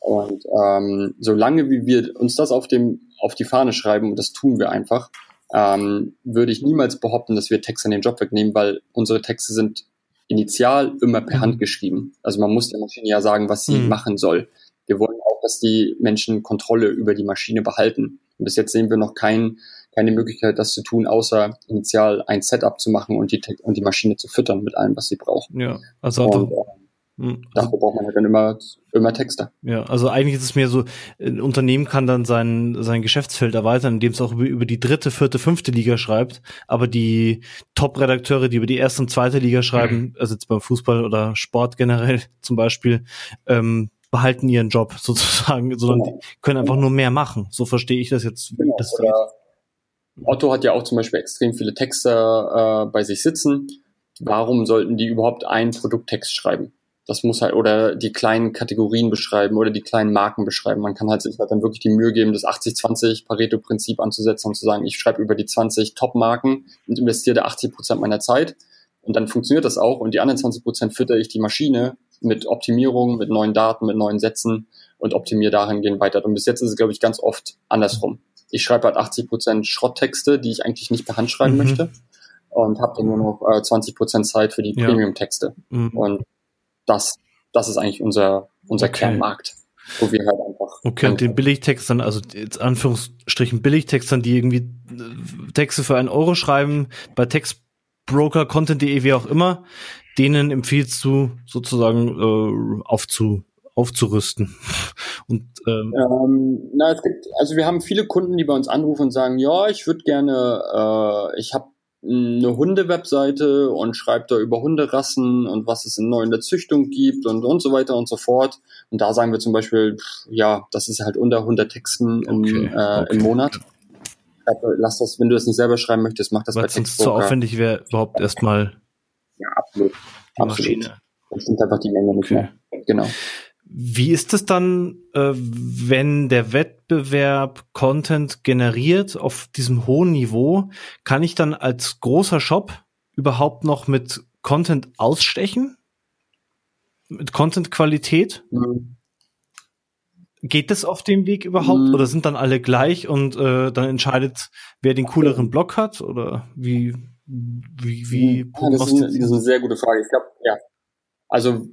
Und ähm, solange wie wir uns das auf dem auf die Fahne schreiben, und das tun wir einfach, ähm, würde ich niemals behaupten, dass wir Texte an den Job wegnehmen, weil unsere Texte sind initial immer per Hand mhm. geschrieben. Also man muss der Maschine ja sagen, was sie mhm. machen soll. Wir wollen auch, dass die Menschen Kontrolle über die Maschine behalten. Und bis jetzt sehen wir noch kein, keine Möglichkeit, das zu tun, außer initial ein Setup zu machen und die, und die Maschine zu füttern mit allem, was sie braucht. Ja, also und, äh, hm, also Dafür braucht man ja dann immer, immer Texte. Ja, also eigentlich ist es mehr so, ein Unternehmen kann dann sein, sein Geschäftsfeld erweitern, indem es auch über, über die dritte, vierte, fünfte Liga schreibt. Aber die Top-Redakteure, die über die erste und zweite Liga schreiben, mhm. also jetzt beim Fußball oder Sport generell [LAUGHS] zum Beispiel, ähm, behalten ihren Job [LAUGHS] sozusagen, sondern genau. können einfach nur mehr machen. So verstehe ich das jetzt. Genau. Das Otto hat ja auch zum Beispiel extrem viele Texte äh, bei sich sitzen. Warum sollten die überhaupt einen Produkttext schreiben? Das muss halt, oder die kleinen Kategorien beschreiben oder die kleinen Marken beschreiben. Man kann halt sich halt dann wirklich die Mühe geben, das 80-20 Pareto-Prinzip anzusetzen und zu sagen, ich schreibe über die 20 Top-Marken und investiere da 80 Prozent meiner Zeit. Und dann funktioniert das auch. Und die anderen 20 Prozent fütter ich die Maschine mit Optimierung, mit neuen Daten, mit neuen Sätzen und optimiere dahingehend weiter. Und bis jetzt ist es, glaube ich, ganz oft andersrum. Ich schreibe halt 80 Prozent Schrotttexte, die ich eigentlich nicht per Hand schreiben mhm. möchte und habe dann nur noch äh, 20 Prozent Zeit für die ja. Premium-Texte. Mhm. Und das, das ist eigentlich unser, unser okay. Kernmarkt. Wo wir halt einfach. Okay, und den Billigtextern, also jetzt Anführungsstrichen Billigtextern, die irgendwie äh, Texte für einen Euro schreiben, bei Textbroker, Content.de, wie auch immer, denen empfiehlst du sozusagen äh, aufzu, aufzurüsten. [LAUGHS] Und, ähm, ähm, na, es gibt, also wir haben viele Kunden, die bei uns anrufen und sagen, ja, ich würde gerne, äh, ich habe eine Hunde-Webseite und schreibt da über Hunderassen und was es in neu in der Züchtung gibt und, und so weiter und so fort. Und da sagen wir zum Beispiel, ja, das ist halt unter 100 Texten im, okay, äh, okay. im Monat. Lass das, wenn du das nicht selber schreiben möchtest, mach das Weil bei sonst zu aufwendig wäre überhaupt erstmal. Ja, absolut. Die absolut. Maschine. Dann stimmt einfach die Menge nicht okay. mehr. Genau. Wie ist es dann, äh, wenn der Wettbewerb Content generiert auf diesem hohen Niveau? Kann ich dann als großer Shop überhaupt noch mit Content ausstechen? Mit Content-Qualität? Mhm. Geht das auf dem Weg überhaupt? Mhm. Oder sind dann alle gleich und äh, dann entscheidet, wer den cooleren Block hat? Oder wie, wie, wie ja, das, ist eine, das ist eine sehr gute Frage. Ich glaube, ja. Also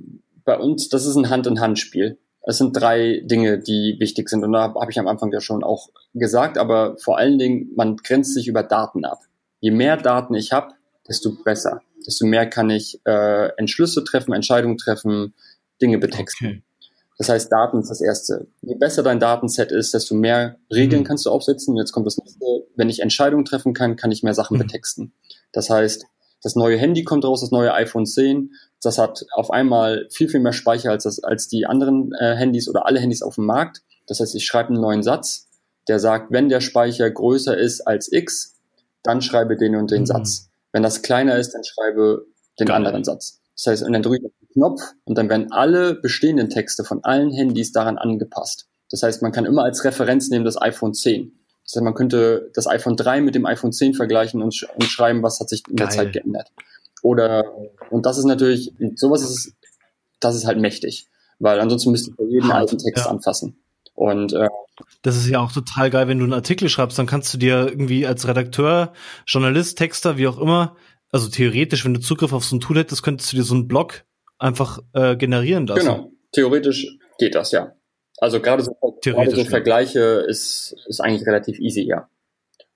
bei uns, das ist ein Hand-in-Hand-Spiel. Es sind drei Dinge, die wichtig sind. Und da habe ich am Anfang ja schon auch gesagt, aber vor allen Dingen, man grenzt sich über Daten ab. Je mehr Daten ich habe, desto besser. Desto mehr kann ich äh, Entschlüsse treffen, Entscheidungen treffen, Dinge betexten. Okay. Das heißt, Daten ist das Erste. Je besser dein Datenset ist, desto mehr Regeln mhm. kannst du aufsetzen. Und jetzt kommt das nächste. Wenn ich Entscheidungen treffen kann, kann ich mehr Sachen mhm. betexten. Das heißt, das neue Handy kommt raus, das neue iPhone 10. Das hat auf einmal viel, viel mehr Speicher als, das, als die anderen äh, Handys oder alle Handys auf dem Markt. Das heißt, ich schreibe einen neuen Satz, der sagt, wenn der Speicher größer ist als X, dann schreibe den und den mhm. Satz. Wenn das kleiner ist, dann schreibe den Geil. anderen Satz. Das heißt, und dann drücke ich den Knopf und dann werden alle bestehenden Texte von allen Handys daran angepasst. Das heißt, man kann immer als Referenz nehmen das iPhone 10. Das heißt, man könnte das iPhone 3 mit dem iPhone 10 vergleichen und, sch und schreiben, was hat sich in Geil. der Zeit geändert. Oder, und das ist natürlich, sowas ist, das ist halt mächtig. Weil ansonsten müsste ich bei jedem alten Text ja. anfassen. Und äh, das ist ja auch total geil, wenn du einen Artikel schreibst, dann kannst du dir irgendwie als Redakteur, Journalist, Texter, wie auch immer, also theoretisch, wenn du Zugriff auf so ein Tool hättest, könntest du dir so einen Blog einfach äh, generieren lassen. Genau, theoretisch geht das, ja. Also gerade so, gerade so Vergleiche ist, ist eigentlich relativ easy, ja.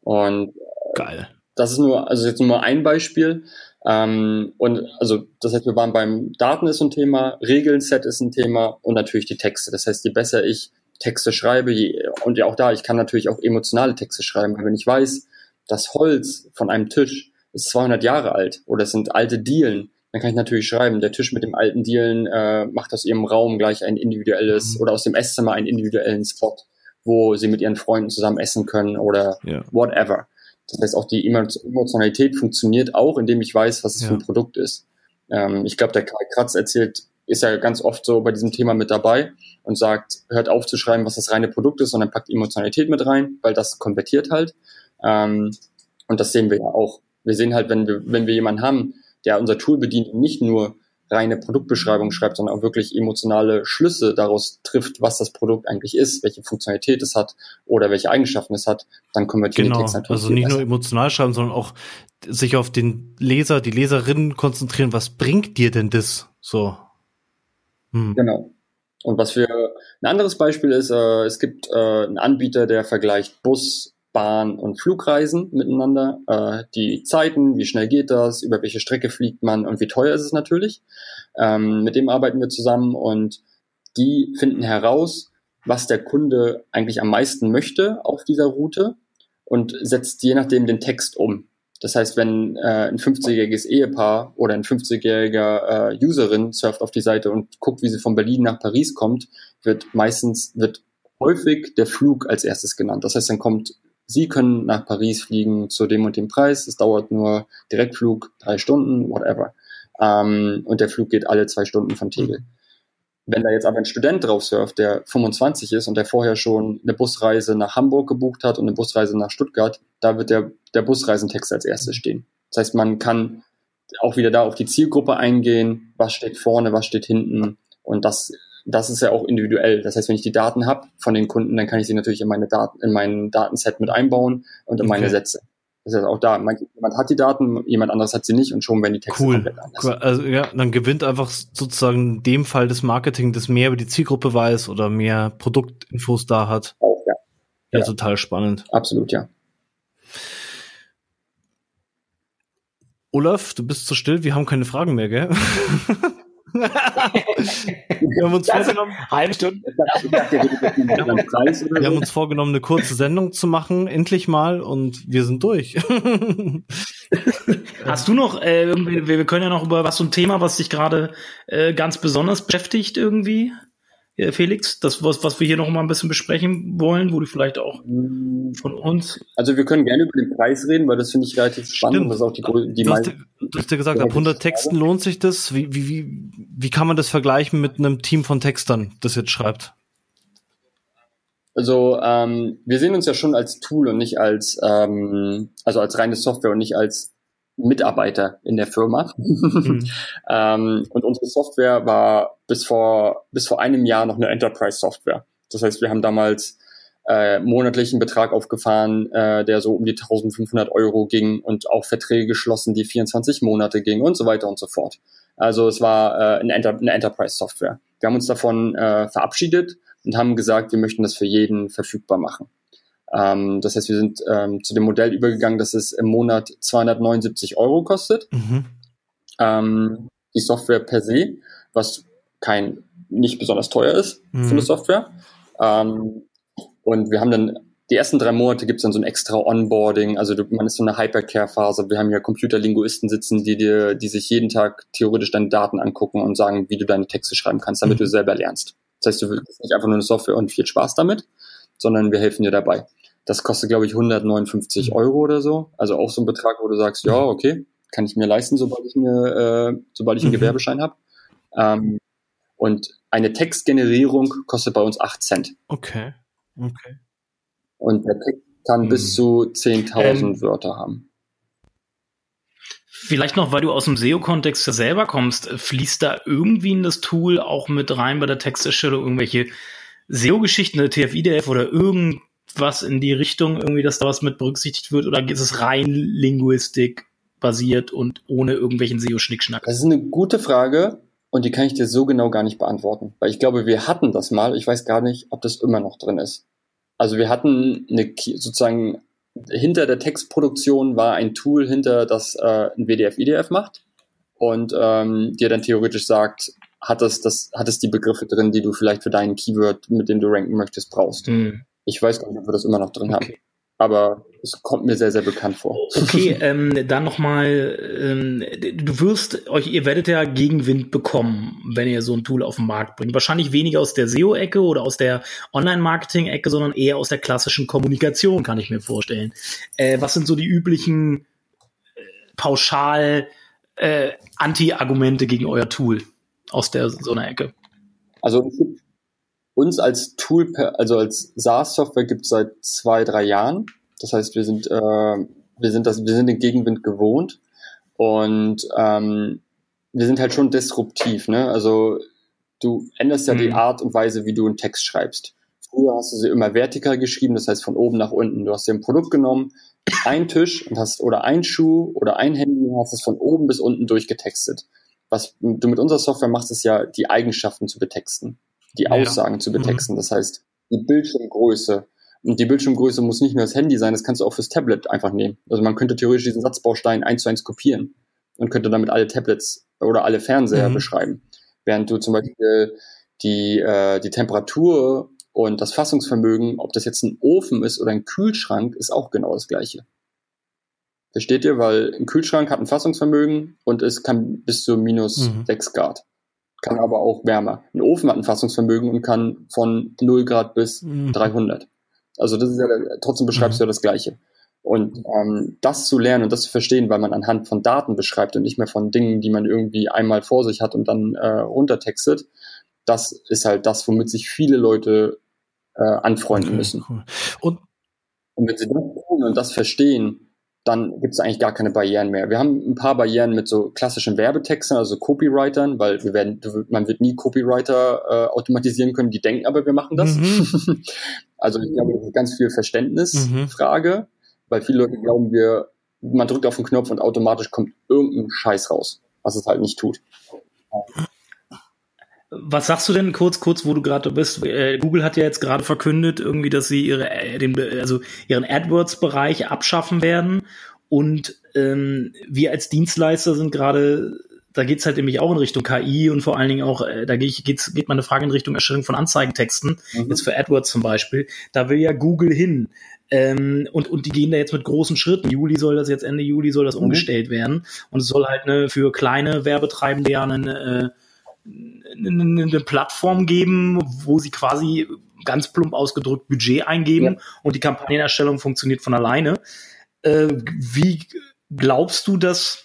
Und äh, geil. Das ist nur, also jetzt nur ein Beispiel. Ähm, und also das heißt, wir waren beim Daten ist ein Thema, Regeln-Set ist ein Thema und natürlich die Texte. Das heißt, je besser ich Texte schreibe, je, und ja auch da, ich kann natürlich auch emotionale Texte schreiben, weil wenn ich weiß, das Holz von einem Tisch ist 200 Jahre alt oder es sind alte Dielen, dann kann ich natürlich schreiben, der Tisch mit dem alten Dielen äh, macht aus ihrem Raum gleich ein individuelles mhm. oder aus dem Esszimmer einen individuellen Spot, wo sie mit ihren Freunden zusammen essen können oder ja. whatever. Das heißt, auch die Emotionalität funktioniert auch, indem ich weiß, was es ja. für ein Produkt ist. Ähm, ich glaube, der Karl Kratz erzählt, ist ja ganz oft so bei diesem Thema mit dabei und sagt, hört auf zu schreiben, was das reine Produkt ist, sondern packt Emotionalität mit rein, weil das konvertiert halt. Ähm, und das sehen wir ja auch. Wir sehen halt, wenn wir, wenn wir jemanden haben, der unser Tool bedient und nicht nur reine Produktbeschreibung schreibt, sondern auch wirklich emotionale Schlüsse daraus trifft, was das Produkt eigentlich ist, welche Funktionalität es hat oder welche Eigenschaften es hat, dann konvertieren genau. die Texte natürlich. Also nicht nur emotional schreiben, sondern auch sich auf den Leser, die Leserinnen konzentrieren, was bringt dir denn das? So. Hm. Genau. Und was für ein anderes Beispiel ist, äh, es gibt äh, einen Anbieter, der vergleicht Bus, Bahn- und Flugreisen miteinander. Äh, die Zeiten, wie schnell geht das, über welche Strecke fliegt man und wie teuer ist es natürlich. Ähm, mit dem arbeiten wir zusammen und die finden heraus, was der Kunde eigentlich am meisten möchte auf dieser Route und setzt je nachdem den Text um. Das heißt, wenn äh, ein 50-jähriges Ehepaar oder ein 50-jähriger äh, Userin surft auf die Seite und guckt, wie sie von Berlin nach Paris kommt, wird meistens, wird häufig der Flug als erstes genannt. Das heißt, dann kommt Sie können nach Paris fliegen zu dem und dem Preis. Es dauert nur Direktflug, drei Stunden, whatever. Ähm, und der Flug geht alle zwei Stunden von Tegel. Wenn da jetzt aber ein Student drauf surft, der 25 ist und der vorher schon eine Busreise nach Hamburg gebucht hat und eine Busreise nach Stuttgart, da wird der, der Busreisentext als erstes stehen. Das heißt, man kann auch wieder da auf die Zielgruppe eingehen, was steht vorne, was steht hinten. Und das das ist ja auch individuell. Das heißt, wenn ich die Daten habe von den Kunden, dann kann ich sie natürlich in meine Daten, in mein Datenset mit einbauen und in okay. meine Sätze. Das heißt auch da, jemand hat die Daten, jemand anderes hat sie nicht und schon werden die Texte cool. komplett anders. Cool. Also ja, dann gewinnt einfach sozusagen in dem Fall das Marketing, das mehr über die Zielgruppe weiß oder mehr Produktinfos da hat. Auch, ja. Ja, ja. total spannend. Absolut, ja. Olaf, du bist zu still, wir haben keine Fragen mehr, gell? [LAUGHS] wir haben uns vorgenommen, halbe Stunde. wir haben uns vorgenommen, eine kurze Sendung zu machen, endlich mal, und wir sind durch. [LAUGHS] Hast du noch, äh, irgendwie, wir können ja noch über was so ein Thema, was dich gerade äh, ganz besonders beschäftigt irgendwie? Äh, Felix, das, was, was wir hier noch mal ein bisschen besprechen wollen, wo du vielleicht auch von uns. Also wir können gerne über den Preis reden, weil das finde ich relativ spannend. Stimmt. Das ist auch die, die du, hast, du hast ja gesagt, ab 100 Texten lohnt sich das. Wie, wie, wie, wie kann man das vergleichen mit einem Team von Textern, das jetzt schreibt? Also ähm, wir sehen uns ja schon als Tool und nicht als ähm, also als reine Software und nicht als Mitarbeiter in der Firma. Mhm. [LAUGHS] ähm, und unsere Software war bis vor, bis vor einem Jahr noch eine Enterprise-Software. Das heißt, wir haben damals äh, monatlichen Betrag aufgefahren, äh, der so um die 1500 Euro ging und auch Verträge geschlossen, die 24 Monate gingen und so weiter und so fort. Also es war äh, eine, Enter eine Enterprise-Software. Wir haben uns davon äh, verabschiedet und haben gesagt, wir möchten das für jeden verfügbar machen. Ähm, das heißt, wir sind ähm, zu dem Modell übergegangen, dass es im Monat 279 Euro kostet. Mhm. Ähm, die Software per se, was kein nicht besonders teuer ist mhm. für eine Software. Ähm, und wir haben dann die ersten drei Monate gibt es dann so ein extra Onboarding, also du, man ist so eine Hypercare-Phase. Wir haben ja Computerlinguisten sitzen, die dir, die sich jeden Tag theoretisch deine Daten angucken und sagen, wie du deine Texte schreiben kannst, damit mhm. du selber lernst. Das heißt, du willst nicht einfach nur eine Software und viel Spaß damit, sondern wir helfen dir dabei. Das kostet, glaube ich, 159 mhm. Euro oder so. Also auch so ein Betrag, wo du sagst, ja, okay, kann ich mir leisten, sobald ich mir, äh, sobald ich einen mhm. Gewerbeschein habe. Ähm, und eine Textgenerierung kostet bei uns 8 Cent. Okay. Okay. Und der Text kann mhm. bis zu 10.000 ähm, Wörter haben. Vielleicht noch, weil du aus dem SEO-Kontext selber kommst, fließt da irgendwie in das Tool auch mit rein bei der Texterstellung irgendwelche SEO-Geschichten, eine TF-IDF oder irgend was in die Richtung irgendwie, dass da was mit berücksichtigt wird oder ist es rein Linguistik basiert und ohne irgendwelchen SEO-Schnickschnack? Das ist eine gute Frage und die kann ich dir so genau gar nicht beantworten, weil ich glaube, wir hatten das mal. Ich weiß gar nicht, ob das immer noch drin ist. Also wir hatten eine sozusagen hinter der Textproduktion war ein Tool hinter, das äh, ein WDF-IDF macht und ähm, dir dann theoretisch sagt, hat es, das, hat es die Begriffe drin, die du vielleicht für deinen Keyword, mit dem du ranken möchtest, brauchst. Mhm. Ich weiß gar nicht, ob wir das immer noch drin okay. haben. aber es kommt mir sehr, sehr bekannt vor. Okay, [LAUGHS] ähm, dann nochmal, ähm, du wirst euch, ihr werdet ja Gegenwind bekommen, wenn ihr so ein Tool auf den Markt bringt. Wahrscheinlich weniger aus der SEO-Ecke oder aus der Online-Marketing-Ecke, sondern eher aus der klassischen Kommunikation, kann ich mir vorstellen. Äh, was sind so die üblichen äh, pauschal äh, Anti-Argumente gegen euer Tool aus der so einer Ecke? Also uns als Tool, also als SaaS-Software gibt es seit zwei, drei Jahren. Das heißt, wir sind, äh, wir sind das, wir sind den Gegenwind gewohnt und ähm, wir sind halt schon disruptiv. Ne? Also du änderst ja mhm. die Art und Weise, wie du einen Text schreibst. Früher hast du sie immer vertikal geschrieben, das heißt von oben nach unten. Du hast dir ein Produkt genommen, ein Tisch und hast oder ein Schuh oder ein Handy und hast es von oben bis unten durchgetextet. Was du mit unserer Software machst, ist ja die Eigenschaften zu betexten die Aussagen ja. zu betexten. Mhm. Das heißt, die Bildschirmgröße. Und die Bildschirmgröße muss nicht nur das Handy sein, das kannst du auch fürs Tablet einfach nehmen. Also man könnte theoretisch diesen Satzbaustein eins zu eins kopieren und könnte damit alle Tablets oder alle Fernseher mhm. beschreiben. Während du zum Beispiel die, äh, die Temperatur und das Fassungsvermögen, ob das jetzt ein Ofen ist oder ein Kühlschrank, ist auch genau das gleiche. Versteht ihr? Weil ein Kühlschrank hat ein Fassungsvermögen und es kann bis zu minus mhm. 6 Grad kann aber auch wärmer. Ein Ofen hat ein Fassungsvermögen und kann von 0 Grad bis mhm. 300. Also das ist ja, trotzdem beschreibst mhm. du ja das Gleiche. Und ähm, das zu lernen und das zu verstehen, weil man anhand von Daten beschreibt und nicht mehr von Dingen, die man irgendwie einmal vor sich hat und dann äh, runtertextet, das ist halt das, womit sich viele Leute äh, anfreunden okay, müssen. Cool. Und, und wenn sie das tun und das verstehen, dann gibt es eigentlich gar keine Barrieren mehr. Wir haben ein paar Barrieren mit so klassischen Werbetexten, also Copywritern, weil wir werden, man wird nie Copywriter äh, automatisieren können, die denken aber, wir machen das. Mhm. [LAUGHS] also ich glaube, das ist ganz viel Verständnisfrage, mhm. weil viele Leute glauben, wir, man drückt auf den Knopf und automatisch kommt irgendein Scheiß raus, was es halt nicht tut. Was sagst du denn kurz, kurz, wo du gerade bist? Äh, Google hat ja jetzt gerade verkündet, irgendwie, dass sie ihre, äh, den, also ihren AdWords-Bereich abschaffen werden. Und ähm, wir als Dienstleister sind gerade, da geht's halt nämlich auch in Richtung KI und vor allen Dingen auch, äh, da geht, geht's, geht meine Frage in Richtung Erstellung von Anzeigentexten, mhm. jetzt für AdWords zum Beispiel. Da will ja Google hin. Ähm, und, und die gehen da jetzt mit großen Schritten. Juli soll das jetzt, Ende Juli soll das mhm. umgestellt werden. Und es soll halt ne, für kleine Werbetreibende ja eine, äh, eine Plattform geben, wo sie quasi ganz plump ausgedrückt Budget eingeben ja. und die Kampagnenerstellung funktioniert von alleine. Äh, wie glaubst du, dass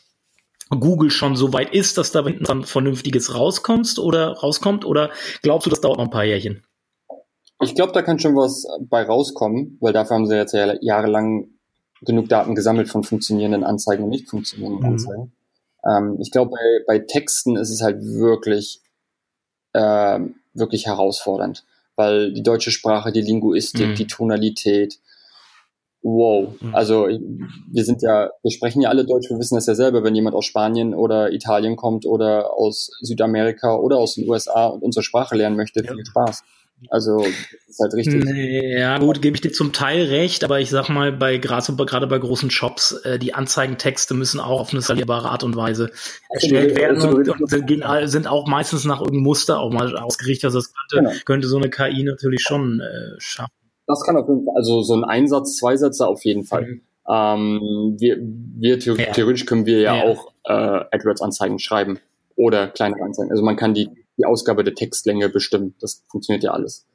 Google schon so weit ist, dass da dann Vernünftiges rauskommst oder rauskommt oder glaubst du, das dauert noch ein paar Jährchen? Ich glaube, da kann schon was bei rauskommen, weil dafür haben sie jetzt ja jahrelang genug Daten gesammelt von funktionierenden Anzeigen und nicht funktionierenden mhm. Anzeigen. Ähm, ich glaube, bei, bei Texten ist es halt wirklich, äh, wirklich herausfordernd, weil die deutsche Sprache, die Linguistik, mhm. die Tonalität, wow. Mhm. Also wir sind ja, wir sprechen ja alle Deutsch, wir wissen das ja selber, wenn jemand aus Spanien oder Italien kommt oder aus Südamerika oder aus den USA und unsere Sprache lernen möchte, ja. viel Spaß. Also ist halt richtig. Ja, gut, gebe ich dir zum Teil recht, aber ich sag mal, bei gerade bei großen Shops, äh, die Anzeigentexte müssen auch auf eine skalierbare Art und Weise erstellt werden und, und sind, sind, auch meistens nach irgendeinem Muster auch mal ausgerichtet. Also das könnte, genau. könnte so eine KI natürlich schon äh, schaffen. Das kann auf jeden Fall, also so ein Einsatz, zwei Sätze auf jeden Fall. Mhm. Ähm, wir, wir theoretisch können wir ja, ja. auch äh, AdWords-Anzeigen schreiben oder kleine Anzeigen. Also man kann die die Ausgabe der Textlänge bestimmen. Das funktioniert ja alles.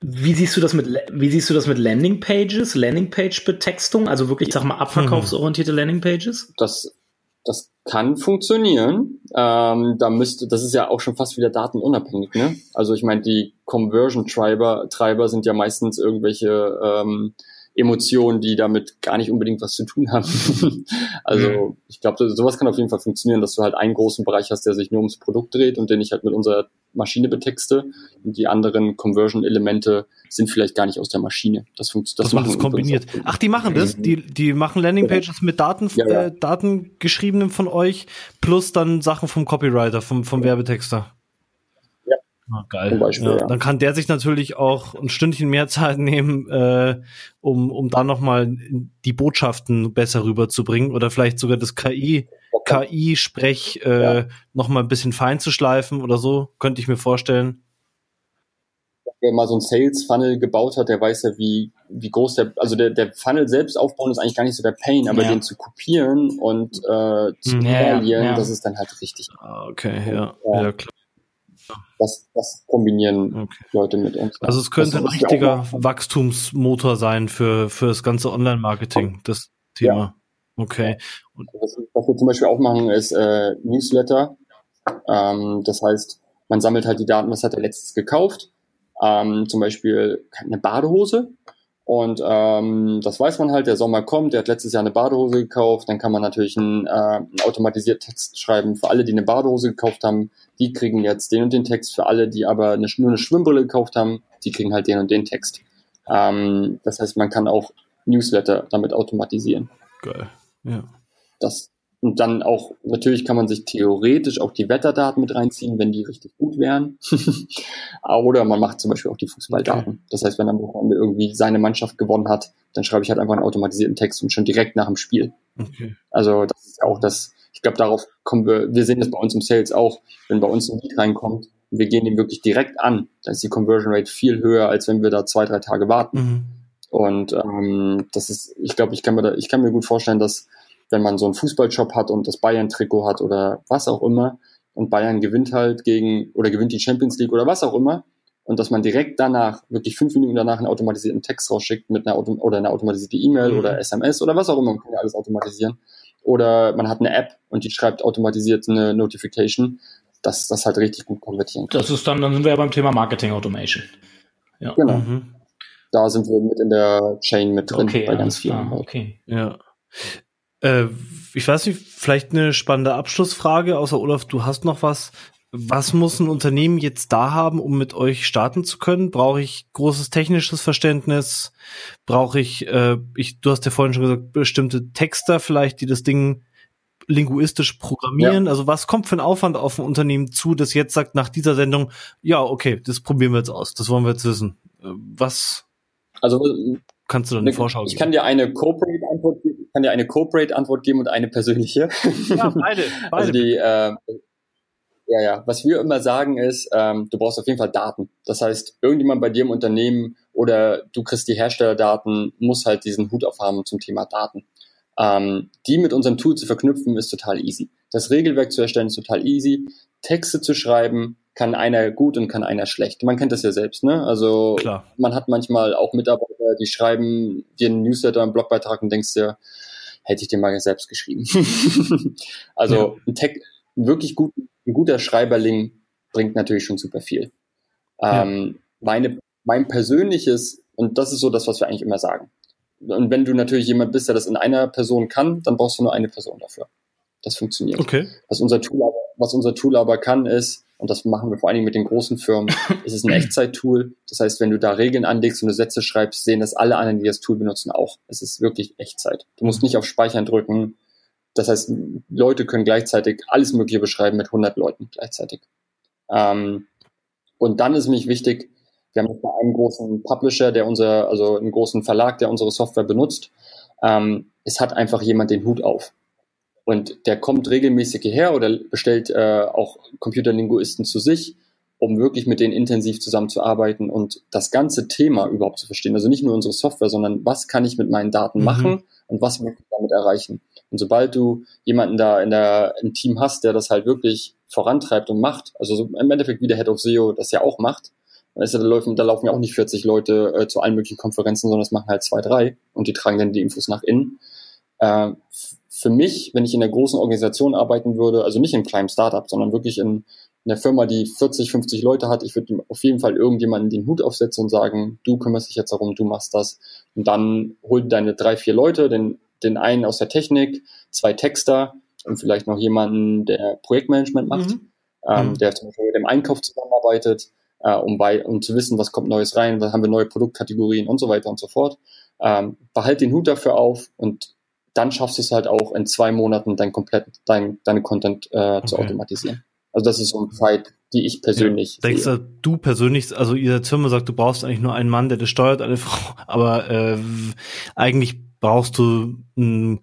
Wie siehst du das mit, wie siehst du das mit Landingpages, Landingpage-Betextung, also wirklich, ich sag mal, abverkaufsorientierte Landingpages? Das, das kann funktionieren. Ähm, da müsste, das ist ja auch schon fast wieder datenunabhängig, ne? Also ich meine, die Conversion-Treiber, Treiber sind ja meistens irgendwelche ähm, Emotionen, die damit gar nicht unbedingt was zu tun haben. [LAUGHS] also mhm. ich glaube, sowas kann auf jeden Fall funktionieren, dass du halt einen großen Bereich hast, der sich nur ums Produkt dreht und den ich halt mit unserer Maschine betexte. Und die anderen Conversion-Elemente sind vielleicht gar nicht aus der Maschine. Das funktioniert. Das, das machen kombiniert. Ach, die machen das? Die, die machen Landingpages mit Daten, ja, ja. Äh, Datengeschriebenen von euch plus dann Sachen vom Copywriter, vom, vom Werbetexter. Ah, geil. Zum Beispiel, ja. Ja. Dann kann der sich natürlich auch ein Stündchen mehr Zeit nehmen, äh, um, um da nochmal die Botschaften besser rüberzubringen oder vielleicht sogar das KI, okay. KI-Sprech äh, ja. nochmal ein bisschen fein zu schleifen oder so, könnte ich mir vorstellen. wer mal so ein Sales Funnel gebaut hat, der weiß ja, wie, wie groß der, also der, der Funnel selbst aufbauen ist eigentlich gar nicht so der Pain, aber ja. den zu kopieren und äh, zu ja, ja, das ist dann halt richtig. Ah, okay, ja, ja, klar. Das, das kombinieren okay. Leute mit uns. Also es könnte ein richtiger Wachstumsmotor sein für, für das ganze Online-Marketing, das Thema. Okay. Und was, was wir zum Beispiel auch machen, ist äh, Newsletter. Ähm, das heißt, man sammelt halt die Daten, was hat er letztes gekauft. Ähm, zum Beispiel eine Badehose. Und ähm, das weiß man halt, der Sommer kommt, der hat letztes Jahr eine Badehose gekauft, dann kann man natürlich einen, äh, einen automatisierten Text schreiben für alle, die eine Badehose gekauft haben, die kriegen jetzt den und den Text, für alle, die aber eine, nur eine Schwimmbrille gekauft haben, die kriegen halt den und den Text. Ähm, das heißt, man kann auch Newsletter damit automatisieren. Geil, ja. Das und dann auch, natürlich kann man sich theoretisch auch die Wetterdaten mit reinziehen, wenn die richtig gut wären. [LAUGHS] Oder man macht zum Beispiel auch die Fußballdaten. Okay. Das heißt, wenn am Wochenende irgendwie seine Mannschaft gewonnen hat, dann schreibe ich halt einfach einen automatisierten Text und schon direkt nach dem Spiel. Okay. Also das ist auch das, ich glaube, darauf kommen wir, wir sehen das bei uns im Sales auch, wenn bei uns ein Lead reinkommt, wir gehen den wirklich direkt an, dann ist die Conversion Rate viel höher, als wenn wir da zwei, drei Tage warten. Mhm. Und ähm, das ist, ich glaube, ich kann mir da, ich kann mir gut vorstellen, dass wenn man so einen Fußballshop hat und das Bayern-Trikot hat oder was auch immer und Bayern gewinnt halt gegen oder gewinnt die Champions League oder was auch immer und dass man direkt danach, wirklich fünf Minuten danach einen automatisierten Text rausschickt mit einer Auto oder eine automatisierte E-Mail mhm. oder SMS oder was auch immer, man kann ja alles automatisieren. Oder man hat eine App und die schreibt automatisiert eine Notification, dass das halt richtig gut konvertieren kann. Das ist dann, dann sind wir ja beim Thema Marketing Automation. Ja. Genau. Mhm. Da sind wir mit in der Chain mit drin okay, bei ganz vielen. Okay. Ja. Äh, ich weiß nicht, vielleicht eine spannende Abschlussfrage, außer Olaf, du hast noch was. Was muss ein Unternehmen jetzt da haben, um mit euch starten zu können? Brauche ich großes technisches Verständnis? Brauche ich, äh, ich, du hast ja vorhin schon gesagt, bestimmte Texter vielleicht, die das Ding linguistisch programmieren? Ja. Also was kommt für ein Aufwand auf ein Unternehmen zu, das jetzt sagt nach dieser Sendung, ja, okay, das probieren wir jetzt aus, das wollen wir jetzt wissen. Äh, was? Also kannst du dann eine Vorschau geben? Ich kann dir eine Corporate-Antwort geben kann dir eine Corporate-Antwort geben und eine persönliche. Ja, beide. [LAUGHS] beide. Also die, äh, ja, ja. Was wir immer sagen ist, ähm, du brauchst auf jeden Fall Daten. Das heißt, irgendjemand bei dir im Unternehmen oder du kriegst die Herstellerdaten, muss halt diesen Hut aufhaben zum Thema Daten. Ähm, die mit unserem Tool zu verknüpfen, ist total easy. Das Regelwerk zu erstellen ist total easy. Texte zu schreiben, kann einer gut und kann einer schlecht. Man kennt das ja selbst, ne? Also Klar. man hat manchmal auch Mitarbeiter, die schreiben dir einen Newsletter, einen Blogbeitrag und denkst dir, hätte ich den mal selbst geschrieben. [LAUGHS] also ja. ein Tech, wirklich gut, ein guter Schreiberling bringt natürlich schon super viel. Ja. Ähm, meine, mein persönliches, und das ist so das, was wir eigentlich immer sagen. Und wenn du natürlich jemand bist, der das in einer Person kann, dann brauchst du nur eine Person dafür. Das funktioniert. Okay. Was unser Tool aber, was unser Tool aber kann, ist, und das machen wir vor allen Dingen mit den großen Firmen, [COUGHS] ist es ein Echtzeit-Tool. Das heißt, wenn du da Regeln anlegst und du Sätze schreibst, sehen das alle anderen, die das Tool benutzen, auch. Es ist wirklich Echtzeit. Du musst nicht auf Speichern drücken. Das heißt, Leute können gleichzeitig alles Mögliche beschreiben mit 100 Leuten gleichzeitig. Ähm, und dann ist mich wichtig, wir haben einen großen Publisher, der unser, also einen großen Verlag, der unsere Software benutzt. Ähm, es hat einfach jemand den Hut auf. Und der kommt regelmäßig hierher oder bestellt äh, auch Computerlinguisten zu sich, um wirklich mit denen intensiv zusammenzuarbeiten und das ganze Thema überhaupt zu verstehen. Also nicht nur unsere Software, sondern was kann ich mit meinen Daten mhm. machen und was möchte ich damit erreichen. Und sobald du jemanden da in der, im Team hast, der das halt wirklich vorantreibt und macht, also so im Endeffekt wie der Head of SEO das ja auch macht, dann ist ja, da, laufen, da laufen ja auch nicht 40 Leute äh, zu allen möglichen Konferenzen, sondern das machen halt zwei, drei und die tragen dann die Infos nach innen. Äh, für mich, wenn ich in einer großen Organisation arbeiten würde, also nicht in einem kleinen Startup, sondern wirklich in, einer Firma, die 40, 50 Leute hat, ich würde auf jeden Fall irgendjemanden den Hut aufsetzen und sagen, du kümmerst dich jetzt darum, du machst das. Und dann hol deine drei, vier Leute, den, den einen aus der Technik, zwei Texter und vielleicht noch jemanden, der Projektmanagement macht, mhm. Ähm, mhm. der zum Beispiel mit dem Einkauf zusammenarbeitet, äh, um, bei, um zu wissen, was kommt Neues rein, was haben wir neue Produktkategorien und so weiter und so fort. Ähm, behalt den Hut dafür auf und dann schaffst du es halt auch in zwei Monaten dein komplett dein, deine Content äh, okay. zu automatisieren. Also das ist so eine Zeit, die ich persönlich. Ja, denkst du, du persönlich, also ihr Zimmer sagt, du brauchst eigentlich nur einen Mann, der das steuert, eine [LAUGHS] Frau, aber äh, eigentlich brauchst du ein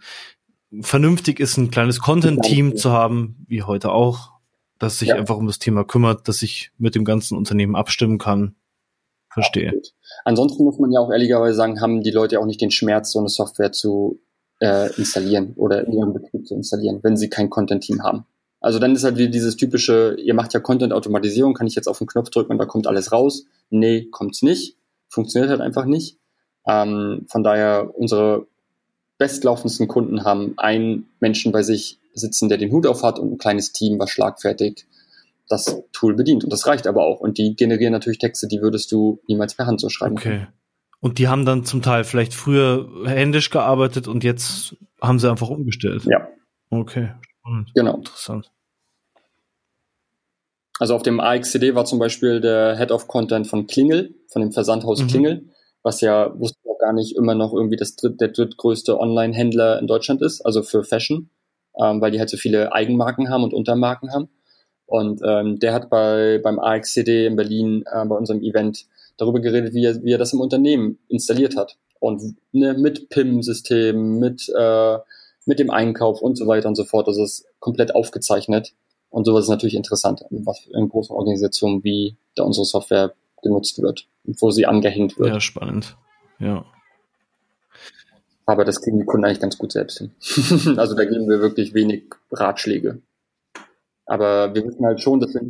vernünftig ist, ein kleines Content-Team zu haben, wie heute auch, das sich ja. einfach um das Thema kümmert, dass ich mit dem ganzen Unternehmen abstimmen kann. verstehe. Absolut. Ansonsten muss man ja auch ehrlicherweise sagen, haben die Leute auch nicht den Schmerz, so eine Software zu äh, installieren oder in ihrem Betrieb zu installieren, wenn sie kein Content-Team haben. Also dann ist halt wie dieses typische, ihr macht ja Content-Automatisierung, kann ich jetzt auf den Knopf drücken und da kommt alles raus? Nee, kommt's nicht. Funktioniert halt einfach nicht. Ähm, von daher, unsere bestlaufendsten Kunden haben einen Menschen bei sich sitzen, der den Hut auf hat und ein kleines Team, was schlagfertig das Tool bedient. Und das reicht aber auch. Und die generieren natürlich Texte, die würdest du niemals per Hand so schreiben. Okay. Können. Und die haben dann zum Teil vielleicht früher händisch gearbeitet und jetzt haben sie einfach umgestellt. Ja. Okay. Spannend. Genau. Interessant. Also auf dem AXCD war zum Beispiel der Head of Content von Klingel, von dem Versandhaus mhm. Klingel, was ja, wusste ich auch gar nicht, immer noch irgendwie das dritt, der drittgrößte Online-Händler in Deutschland ist, also für Fashion, ähm, weil die halt so viele Eigenmarken haben und Untermarken haben. Und ähm, der hat bei beim AXCD in Berlin äh, bei unserem Event darüber geredet, wie er, wie er das im Unternehmen installiert hat. Und ne, mit PIM-System, mit, äh, mit dem Einkauf und so weiter und so fort. Das ist komplett aufgezeichnet. Und sowas ist natürlich interessant, was in großen Organisationen wie da unsere Software genutzt wird und wo sie angehängt wird. Ja, spannend. Ja. Aber das kriegen die Kunden eigentlich ganz gut selbst hin. [LAUGHS] also da geben wir wirklich wenig Ratschläge. Aber wir wissen halt schon, dass wir,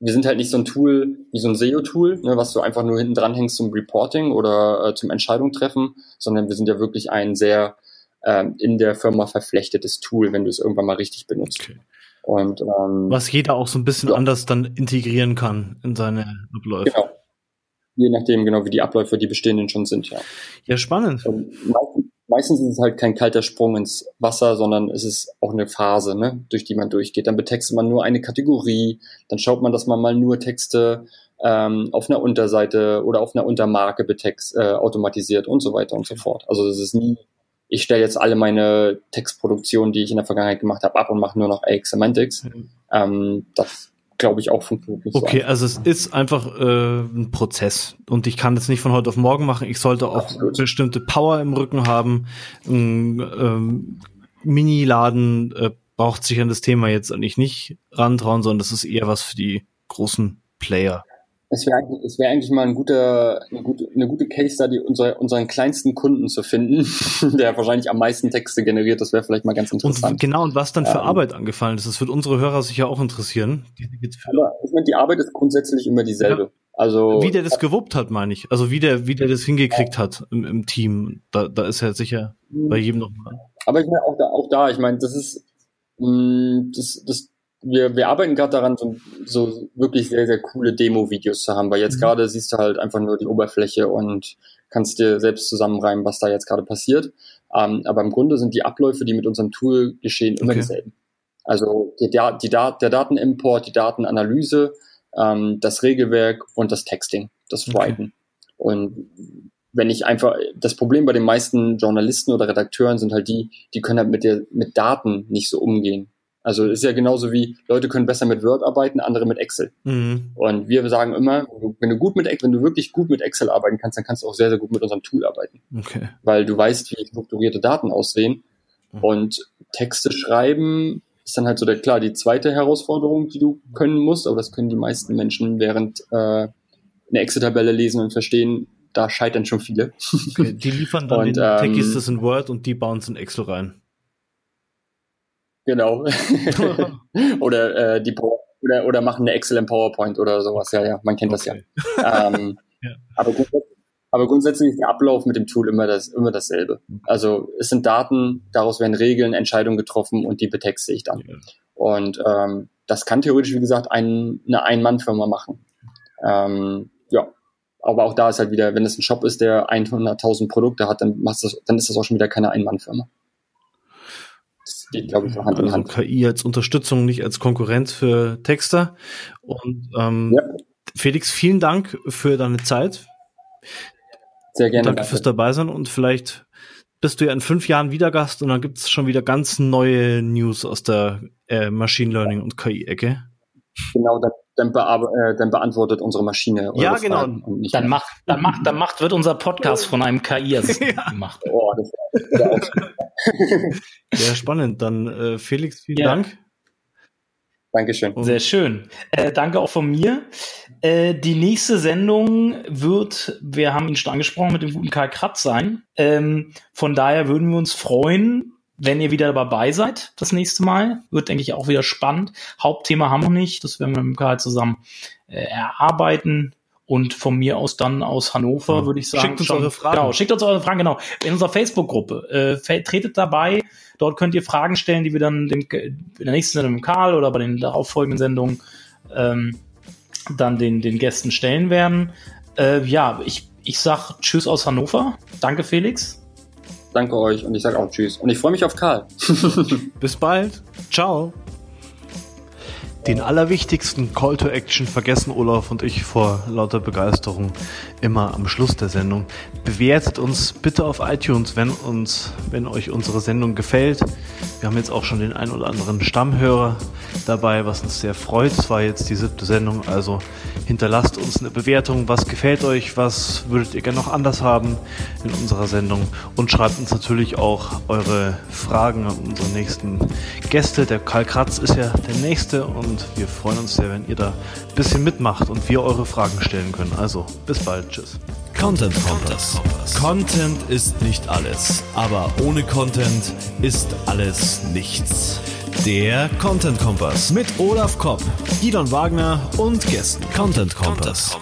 wir sind halt nicht so ein Tool wie so ein SEO-Tool, ne, was du einfach nur hinten dran hängst zum Reporting oder äh, zum Entscheidung treffen, sondern wir sind ja wirklich ein sehr ähm, in der Firma verflechtetes Tool, wenn du es irgendwann mal richtig benutzt. Okay. Und, ähm, was jeder auch so ein bisschen ja. anders dann integrieren kann in seine Abläufe. Genau. Je nachdem, genau wie die Abläufe, die bestehenden schon sind, ja. Ja, spannend. Und meistens ist es halt kein kalter Sprung ins Wasser, sondern es ist auch eine Phase, ne, durch die man durchgeht. Dann betextet man nur eine Kategorie, dann schaut man, dass man mal nur Texte ähm, auf einer Unterseite oder auf einer Untermarke betext, äh, automatisiert und so weiter und so fort. Also es ist nie, ich stelle jetzt alle meine Textproduktionen, die ich in der Vergangenheit gemacht habe, ab und mache nur noch AX Semantics. Mhm. Ähm, das glaube ich, auch funktioniert. Okay, so also es ist einfach äh, ein Prozess und ich kann das nicht von heute auf morgen machen. Ich sollte auch Absolut. bestimmte Power im Rücken haben. Ein ähm, Mini-Laden äh, braucht sich an das Thema jetzt eigentlich nicht rantrauen, sondern das ist eher was für die großen Player. Es wäre es wär eigentlich mal ein guter, eine, gute, eine gute Case Study, unser, unseren kleinsten Kunden zu finden, [LAUGHS] der wahrscheinlich am meisten Texte generiert. Das wäre vielleicht mal ganz interessant. Und genau, und was dann für ähm, Arbeit angefallen ist, das wird unsere Hörer sicher auch interessieren. Aber ich meine, die Arbeit ist grundsätzlich immer dieselbe. Ja. Also, wie der das gewuppt hat, meine ich. Also wie der, wie der das hingekriegt hat im, im Team. Da, da ist er sicher bei jedem noch mal. Aber ich meine, auch da, auch da, ich meine, das ist, mh, mm, das, das wir, wir arbeiten gerade daran, so, so wirklich sehr, sehr coole Demo-Videos zu haben, weil jetzt mhm. gerade siehst du halt einfach nur die Oberfläche und kannst dir selbst zusammenreimen, was da jetzt gerade passiert. Ähm, aber im Grunde sind die Abläufe, die mit unserem Tool geschehen, immer okay. dieselben. Also die, die, der Datenimport, die Datenanalyse, ähm, das Regelwerk und das Texting, das Writen. Okay. Und wenn ich einfach, das Problem bei den meisten Journalisten oder Redakteuren sind halt die, die können halt mit der, mit Daten nicht so umgehen. Also ist ja genauso wie Leute können besser mit Word arbeiten, andere mit Excel. Mhm. Und wir sagen immer, wenn du gut mit wenn du wirklich gut mit Excel arbeiten kannst, dann kannst du auch sehr, sehr gut mit unserem Tool arbeiten. Okay. Weil du weißt, wie strukturierte Daten aussehen. Mhm. Und Texte schreiben ist dann halt so der, klar, die zweite Herausforderung, die du können musst, aber das können die meisten Menschen während äh, eine Excel-Tabelle lesen und verstehen, da scheitern schon viele. Okay, die liefern dann [LAUGHS] und, den ähm, Techies das in Word und die bauen es in Excel rein. Genau. [LAUGHS] [LAUGHS] oder äh, die oder, oder machen eine Excel im PowerPoint oder sowas. Ja, ja, man kennt okay. das ja. [LAUGHS] ähm, ja. Aber, grundsätzlich, aber grundsätzlich ist der Ablauf mit dem Tool immer, das, immer dasselbe. Also es sind Daten, daraus werden Regeln, Entscheidungen getroffen und die betexte ich dann. Ja. Und ähm, das kann theoretisch, wie gesagt, ein, eine Ein-Mann-Firma machen. Ähm, ja, aber auch da ist halt wieder, wenn es ein Shop ist, der 100.000 Produkte hat, dann, machst das, dann ist das auch schon wieder keine Ein-Mann-Firma geht, glaube ich, Hand also KI als Unterstützung, nicht als Konkurrenz für Texter. Und ähm, ja. Felix, vielen Dank für deine Zeit. Sehr gerne. Danke, danke fürs Dabeisein und vielleicht bist du ja in fünf Jahren wieder Gast und dann gibt es schon wieder ganz neue News aus der äh, Machine Learning und KI-Ecke. Genau, dann, dann, äh, dann, beantwortet unsere Maschine. Ja, genau. Dann macht, dann macht, dann macht, wird unser Podcast von einem KI-Assistenten [LAUGHS] ja. gemacht. Oh, das Sehr [LAUGHS] spannend. Dann äh, Felix, vielen ja. Dank. Dankeschön. Sehr schön. Äh, danke auch von mir. Äh, die nächste Sendung wird, wir haben ihn schon angesprochen, mit dem guten Karl Kratz sein. Ähm, von daher würden wir uns freuen, wenn ihr wieder dabei seid das nächste Mal. Wird, denke ich, auch wieder spannend. Hauptthema haben wir nicht. Das werden wir mit Karl zusammen äh, erarbeiten. Und von mir aus dann aus Hannover ja. würde ich sagen. Schickt uns schon, eure Fragen. Genau, schickt uns eure Fragen, genau. In unserer Facebook-Gruppe. Äh, tretet dabei. Dort könnt ihr Fragen stellen, die wir dann dem, in der nächsten Sendung mit Karl oder bei den darauffolgenden Sendungen ähm, dann den, den Gästen stellen werden. Äh, ja, ich, ich sag Tschüss aus Hannover. Danke, Felix. Danke euch und ich sage auch Tschüss. Und ich freue mich auf Karl. [LAUGHS] Bis bald. Ciao. Den allerwichtigsten Call to Action vergessen Olaf und ich vor lauter Begeisterung immer am Schluss der Sendung. Bewertet uns bitte auf iTunes, wenn uns, wenn euch unsere Sendung gefällt. Wir haben jetzt auch schon den ein oder anderen Stammhörer dabei, was uns sehr freut. Es war jetzt die siebte Sendung, also hinterlasst uns eine Bewertung. Was gefällt euch? Was würdet ihr gerne noch anders haben in unserer Sendung? Und schreibt uns natürlich auch eure Fragen an unsere nächsten Gäste. Der Karl Kratz ist ja der nächste und wir freuen uns sehr, wenn ihr da ein bisschen mitmacht und wir eure Fragen stellen können. Also bis bald. Tschüss. Content Kompass. Content ist nicht alles, aber ohne Content ist alles nichts. Der Content Kompass mit Olaf Kopp, Gidon Wagner und Gästen. Content Kompass.